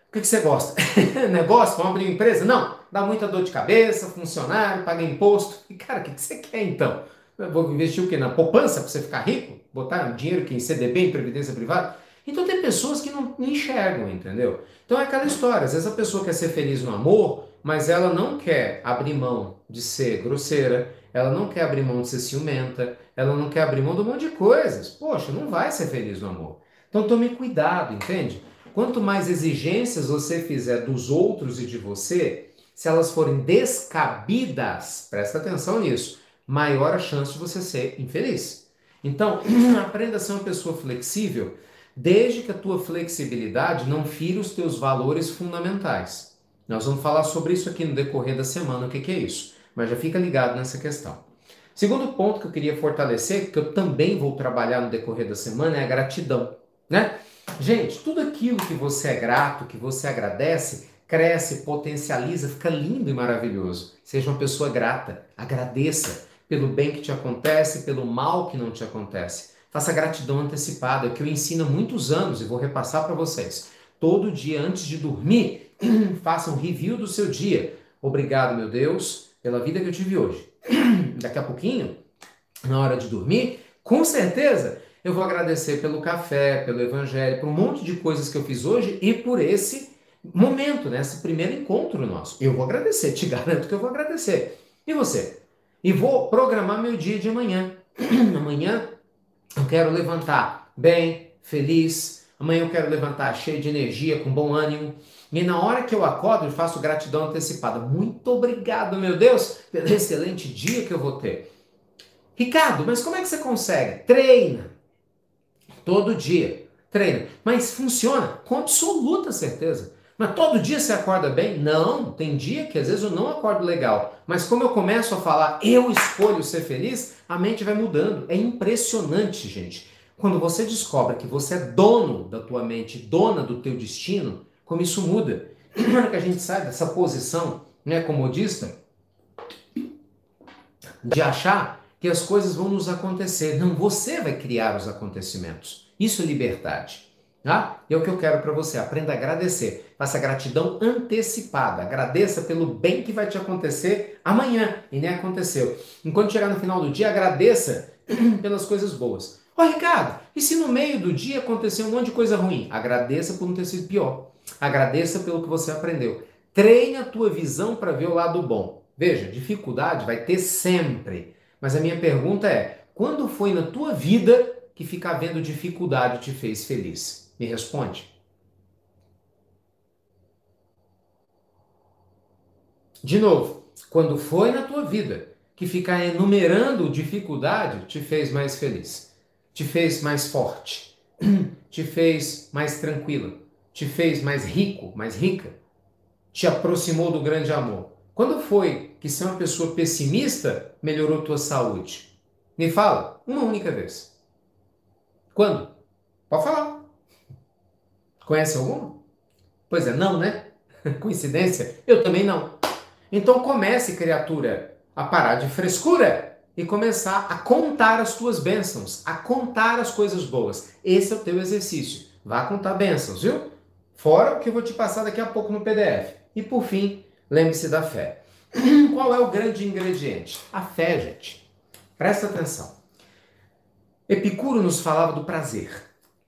O que, que você gosta? [LAUGHS] Negócio? Vamos abrir uma empresa? Não. Dá muita dor de cabeça, funcionário, paga imposto. E, cara, o que, que você quer então? Eu vou investir o quê? Na poupança para você ficar rico? Botar dinheiro que em CDB, em previdência privada? Então tem pessoas que não enxergam, entendeu? Então é aquela história. Às vezes a pessoa quer ser feliz no amor, mas ela não quer abrir mão de ser grosseira, ela não quer abrir mão de ser ciumenta, ela não quer abrir mão de um monte de coisas. Poxa, não vai ser feliz no amor. Então tome cuidado, entende? Quanto mais exigências você fizer dos outros e de você, se elas forem descabidas, presta atenção nisso maior a chance de você ser infeliz. Então, [CLEARS THROAT] aprenda a ser uma pessoa flexível, desde que a tua flexibilidade não fire os teus valores fundamentais. Nós vamos falar sobre isso aqui no decorrer da semana, o que, que é isso. Mas já fica ligado nessa questão. Segundo ponto que eu queria fortalecer, que eu também vou trabalhar no decorrer da semana, é a gratidão, né? Gente, tudo aquilo que você é grato, que você agradece, cresce, potencializa, fica lindo e maravilhoso. Seja uma pessoa grata, agradeça pelo bem que te acontece, pelo mal que não te acontece. Faça gratidão antecipada, que eu ensino há muitos anos e vou repassar para vocês. Todo dia antes de dormir, [CLEARS THROAT] faça um review do seu dia. Obrigado, meu Deus, pela vida que eu tive hoje. [CLEARS THROAT] Daqui a pouquinho, na hora de dormir, com certeza eu vou agradecer pelo café, pelo evangelho, por um monte de coisas que eu fiz hoje e por esse momento, né? esse primeiro encontro nosso. Eu vou agradecer, te [LAUGHS] garanto que eu vou agradecer. E você? e vou programar meu dia de amanhã. [CLEARS THROAT] amanhã eu quero levantar bem, feliz. Amanhã eu quero levantar cheio de energia, com bom ânimo. E na hora que eu acordo, eu faço gratidão antecipada. Muito obrigado, meu Deus, pelo excelente dia que eu vou ter. Ricardo, mas como é que você consegue? Treina. Todo dia. Treina. Mas funciona com absoluta certeza. Mas todo dia você acorda bem? Não, tem dia que às vezes eu não acordo legal. Mas como eu começo a falar, eu escolho ser feliz, a mente vai mudando. É impressionante, gente. Quando você descobre que você é dono da tua mente, dona do teu destino, como isso muda. Na hora que a gente sai dessa posição né, comodista, de achar que as coisas vão nos acontecer. Não, você vai criar os acontecimentos. Isso é liberdade. Tá? E é o que eu quero para você. Aprenda a agradecer. Faça gratidão antecipada. Agradeça pelo bem que vai te acontecer amanhã e nem aconteceu. Enquanto chegar no final do dia, agradeça [CLEARS THROAT] pelas coisas boas. Ô Ricardo, e se no meio do dia acontecer um monte de coisa ruim? Agradeça por não ter sido pior. Agradeça pelo que você aprendeu. Treine a tua visão para ver o lado bom. Veja, dificuldade vai ter sempre. Mas a minha pergunta é: quando foi na tua vida que ficar vendo dificuldade te fez feliz? Me responde. De novo, quando foi na tua vida que ficar enumerando dificuldade te fez mais feliz, te fez mais forte, [CLEARS THROAT] te fez mais tranquila, te fez mais rico, mais rica, te aproximou do grande amor? Quando foi que ser uma pessoa pessimista melhorou tua saúde? Me fala, uma única vez. Quando? Pode falar. Conhece alguma? Pois é, não, né? [LAUGHS] Coincidência? Eu também não. Então comece, criatura, a parar de frescura e começar a contar as tuas bênçãos, a contar as coisas boas. Esse é o teu exercício. Vá contar bênçãos, viu? Fora o que eu vou te passar daqui a pouco no PDF. E por fim, lembre-se da fé. [CLEARS THROAT] Qual é o grande ingrediente? A fé, gente. Presta atenção. Epicuro nos falava do prazer.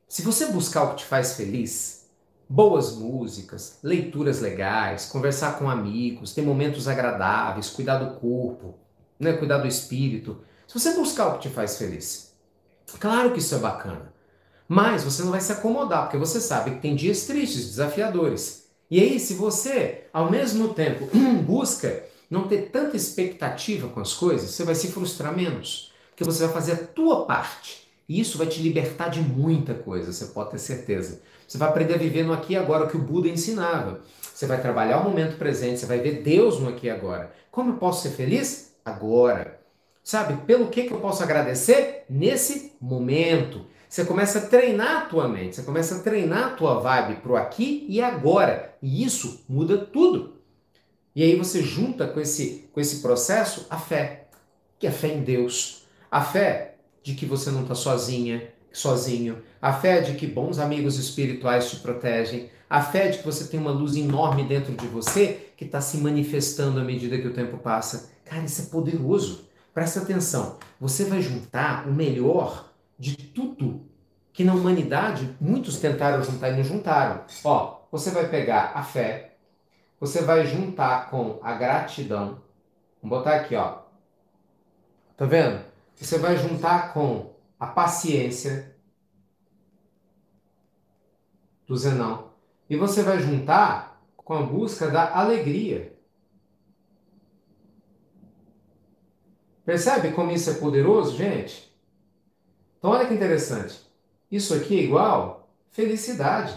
Se você buscar o que te faz feliz, boas músicas, leituras legais, conversar com amigos, ter momentos agradáveis, cuidar do corpo, né, cuidar do espírito, se você buscar o que te faz feliz, claro que isso é bacana. Mas você não vai se acomodar, porque você sabe que tem dias tristes, desafiadores. E aí, se você, ao mesmo tempo, [CLEARS THROAT] busca não ter tanta expectativa com as coisas, você vai se frustrar menos. Porque você vai fazer a tua parte. E isso vai te libertar de muita coisa, você pode ter certeza. Você vai aprender a viver no aqui e agora, o que o Buda ensinava. Você vai trabalhar o momento presente, você vai ver Deus no aqui e agora. Como eu posso ser feliz? Agora. Sabe, pelo que, que eu posso agradecer? Nesse momento. Você começa a treinar a tua mente, você começa a treinar a tua vibe pro aqui e agora. E isso muda tudo. E aí você junta com esse, com esse processo a fé, que é a fé em Deus. A fé de que você não está sozinha, sozinho, a fé de que bons amigos espirituais te protegem, a fé de que você tem uma luz enorme dentro de você que está se manifestando à medida que o tempo passa. Cara, isso é poderoso. Presta atenção. Você vai juntar o melhor de tudo que na humanidade muitos tentaram juntar e não juntaram. Ó, você vai pegar a fé, você vai juntar com a gratidão. Vamos botar aqui, ó. Tá vendo? você vai juntar com a paciência do Zenão. E você vai juntar com a busca da alegria. Percebe como isso é poderoso, gente? Então, olha que interessante. Isso aqui é igual felicidade.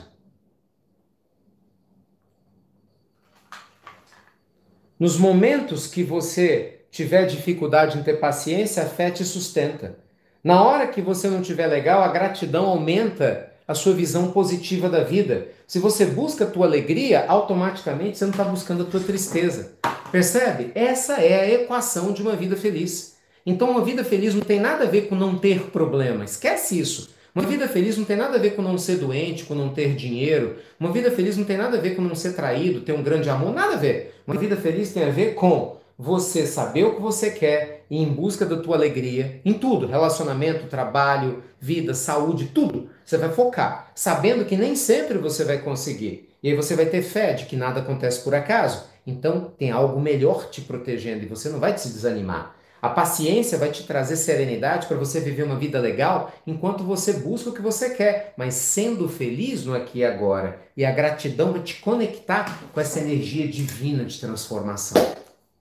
Nos momentos que você tiver dificuldade em ter paciência, a fé te sustenta. Na hora que você não tiver legal, a gratidão aumenta a sua visão positiva da vida. Se você busca a tua alegria, automaticamente você não está buscando a tua tristeza. Percebe? Essa é a equação de uma vida feliz. Então, uma vida feliz não tem nada a ver com não ter problema. Esquece isso. Uma vida feliz não tem nada a ver com não ser doente, com não ter dinheiro. Uma vida feliz não tem nada a ver com não ser traído, ter um grande amor. Nada a ver. Uma vida feliz tem a ver com você saber o que você quer e em busca da tua alegria em tudo, relacionamento, trabalho, vida, saúde, tudo. Você vai focar, sabendo que nem sempre você vai conseguir. E aí você vai ter fé de que nada acontece por acaso. Então tem algo melhor te protegendo e você não vai te desanimar. A paciência vai te trazer serenidade para você viver uma vida legal enquanto você busca o que você quer, mas sendo feliz no aqui e agora. E a gratidão vai te conectar com essa energia divina de transformação.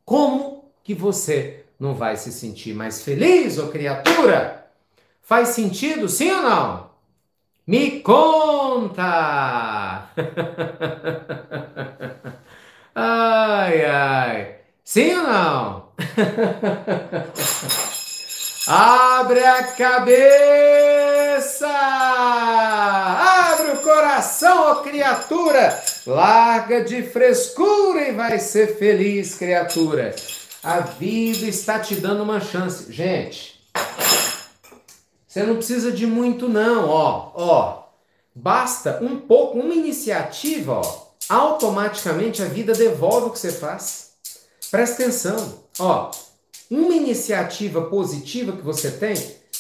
Como que você não vai se sentir mais feliz, ô criatura? Faz sentido, sim ou não? Me conta! [LAUGHS] ai, ai. Sim ou não? [LAUGHS] Abre a cabeça! Abre o coração, ó criatura! Larga de frescura e vai ser feliz, criatura. A vida está te dando uma chance. Gente, você não precisa de muito não, ó, ó. Basta um pouco, uma iniciativa, ó. Automaticamente a vida devolve o que você faz. Presta atenção, ó. Uma iniciativa positiva que você tem,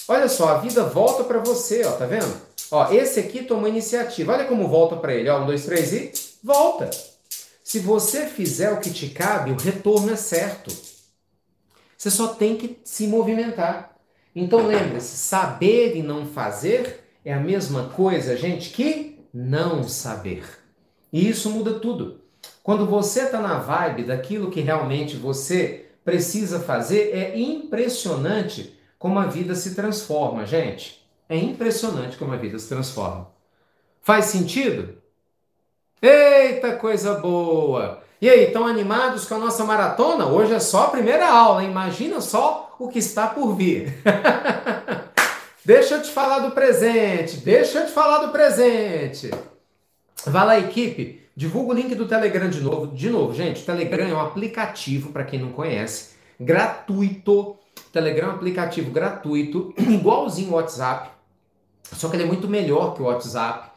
olha só, a vida volta para você, ó, tá vendo? Ó, esse aqui tomou iniciativa. Olha como volta para ele, ó, um, dois, três e volta. Se você fizer o que te cabe, o retorno é certo. Você só tem que se movimentar. Então lembre-se, saber e não fazer é a mesma coisa, gente, que não saber. E isso muda tudo. Quando você está na vibe daquilo que realmente você precisa fazer, é impressionante como a vida se transforma, gente. É impressionante como a vida se transforma. Faz sentido? Eita coisa boa! E aí, estão animados com a nossa maratona? Hoje é só a primeira aula, imagina só o que está por vir. [LAUGHS] deixa eu te falar do presente, deixa eu te falar do presente. Vai lá, equipe, divulga o link do Telegram de novo. De novo, gente, Telegram é um aplicativo, para quem não conhece, gratuito. Telegram é um aplicativo gratuito, [CLEARS THROAT] igualzinho o WhatsApp, só que ele é muito melhor que o WhatsApp.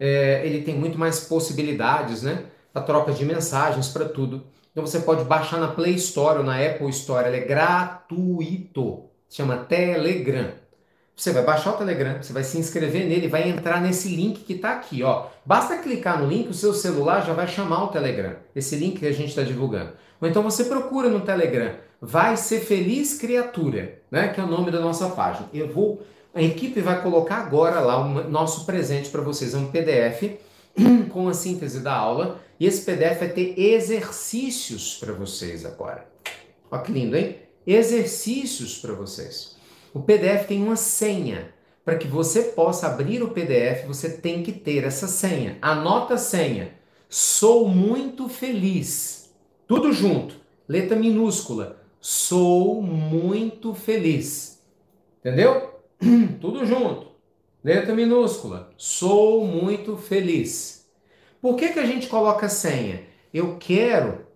É, ele tem muito mais possibilidades, né? a troca de mensagens, para tudo. Então você pode baixar na Play Store ou na Apple Store, ele é gratuito. Chama Telegram. Você vai baixar o Telegram, você vai se inscrever nele, vai entrar nesse link que está aqui, ó. Basta clicar no link, o seu celular já vai chamar o Telegram, esse link que a gente está divulgando. Ou então você procura no Telegram, vai ser feliz criatura, né? Que é o nome da nossa página. Eu vou, a equipe vai colocar agora lá o nosso presente para vocês, é um PDF [CLEARS THROAT] com a síntese da aula. E esse PDF vai ter exercícios para vocês agora. Olha que lindo, hein? Exercícios para vocês. O PDF tem uma senha. Para que você possa abrir o PDF, você tem que ter essa senha. Anota a senha. Sou muito feliz. Tudo junto. Letra minúscula. Sou muito feliz. Entendeu? [CLEARS THROAT] Tudo junto. Letra minúscula. Sou muito feliz. Por que, que a gente coloca senha? Eu quero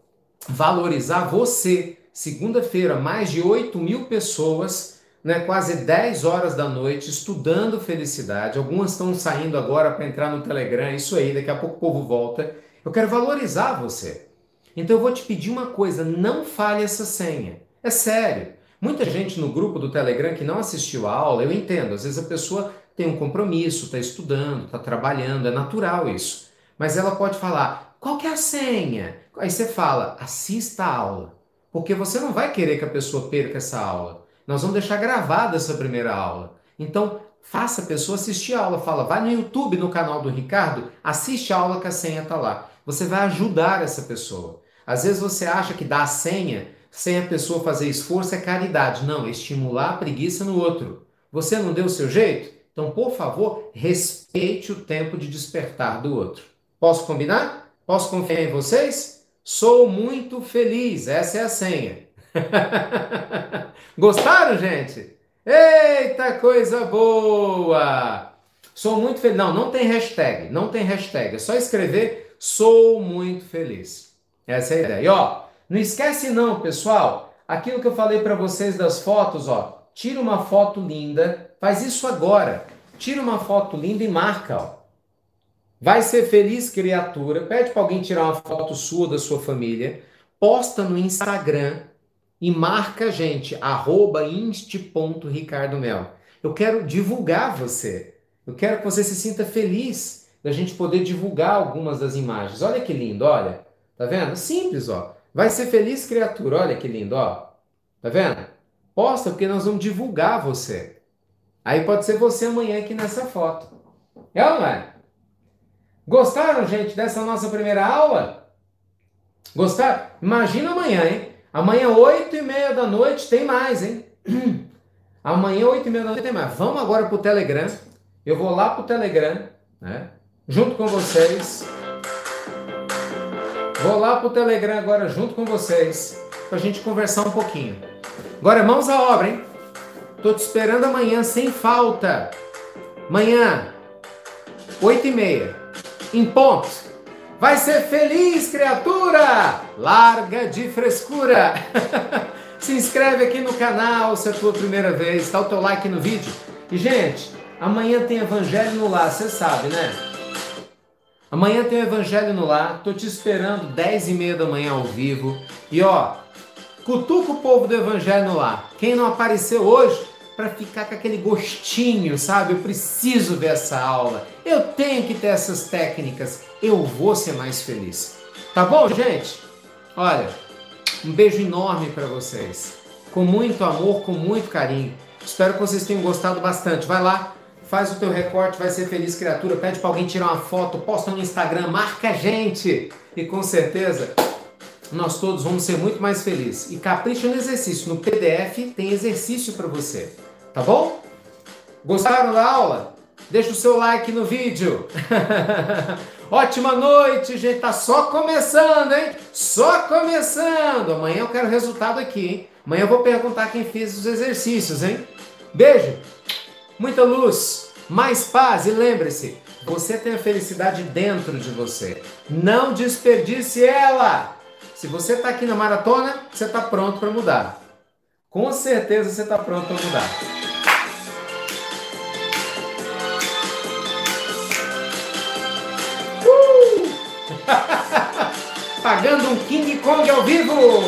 valorizar você. Segunda-feira, mais de 8 mil pessoas, né, quase 10 horas da noite, estudando felicidade. Algumas estão saindo agora para entrar no Telegram. Isso aí, daqui a pouco o povo volta. Eu quero valorizar você. Então eu vou te pedir uma coisa: não fale essa senha. É sério. Muita gente no grupo do Telegram que não assistiu a aula, eu entendo. Às vezes a pessoa tem um compromisso, está estudando, está trabalhando, é natural isso. Mas ela pode falar, qual que é a senha? Aí você fala, assista a aula. Porque você não vai querer que a pessoa perca essa aula. Nós vamos deixar gravada essa primeira aula. Então, faça a pessoa assistir a aula. Fala, vai no YouTube, no canal do Ricardo, assiste a aula que a senha está lá. Você vai ajudar essa pessoa. Às vezes você acha que dar a senha sem a pessoa fazer esforço é caridade. Não, estimular a preguiça no outro. Você não deu o seu jeito? Então, por favor, respeite o tempo de despertar do outro. Posso combinar? Posso confiar em vocês? Sou muito feliz. Essa é a senha. [LAUGHS] Gostaram, gente? Eita coisa boa! Sou muito feliz. Não, não tem hashtag. Não tem hashtag. É só escrever sou muito feliz. Essa é a ideia. E ó, não esquece não, pessoal. Aquilo que eu falei para vocês das fotos, ó. Tira uma foto linda Faz isso agora. Tira uma foto linda e marca. Ó. Vai ser feliz, criatura. Pede para alguém tirar uma foto sua da sua família. Posta no Instagram e marca a gente, arroba inst.ricardomel. Eu quero divulgar você. Eu quero que você se sinta feliz da gente poder divulgar algumas das imagens. Olha que lindo, olha. Tá vendo? Simples, ó. Vai ser feliz, criatura. Olha que lindo, ó. Tá vendo? Posta porque nós vamos divulgar você. Aí pode ser você amanhã aqui nessa foto. É ou não é? Gostaram, gente, dessa nossa primeira aula? Gostaram? Imagina amanhã, hein? Amanhã, 8 e meia da noite, tem mais, hein? [CLEARS THROAT] Amanhã, 8 e meia da noite, tem mais. Vamos agora pro Telegram. Eu vou lá pro Telegram, né? Junto com vocês. Vou lá pro Telegram agora junto com vocês pra gente conversar um pouquinho. Agora, mãos à obra, hein? Tô te esperando amanhã sem falta. Amanhã, 8 e meia, em ponto. Vai ser feliz, criatura! Larga de frescura! [LAUGHS] Se inscreve aqui no canal se é a tua primeira vez, dá o teu like no vídeo. E, gente, amanhã tem Evangelho no Lar, você sabe, né? Amanhã tem Evangelho no Lar, tô te esperando 10 e meia da manhã ao vivo. E ó, cutuca o povo do Evangelho no Lar. Quem não apareceu hoje, para ficar com aquele gostinho, sabe? Eu preciso ver essa aula. Eu tenho que ter essas técnicas. Eu vou ser mais feliz. Tá bom, gente? Olha, um beijo enorme para vocês. Com muito amor, com muito carinho. Espero que vocês tenham gostado bastante. Vai lá, faz o teu recorte, vai ser feliz criatura, pede para alguém tirar uma foto, posta no Instagram, marca a gente. E com certeza nós todos vamos ser muito mais felizes. E capricha no exercício. No PDF tem exercício para você. Tá bom? Gostaram da aula? Deixa o seu like no vídeo. [LAUGHS] Ótima noite, gente. Tá só começando, hein? Só começando. Amanhã eu quero resultado aqui, hein? Amanhã eu vou perguntar quem fez os exercícios, hein? Beijo. Muita luz, mais paz e lembre-se, você tem a felicidade dentro de você. Não desperdice ela. Se você está aqui na maratona, você está pronto para mudar. Com certeza você está pronto para mudar. [LAUGHS] Pagando um King Kong ao vivo!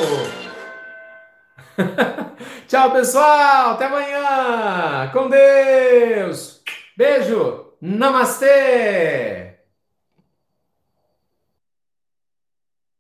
[LAUGHS] Tchau, pessoal! Até amanhã! Com Deus! Beijo! Namastê!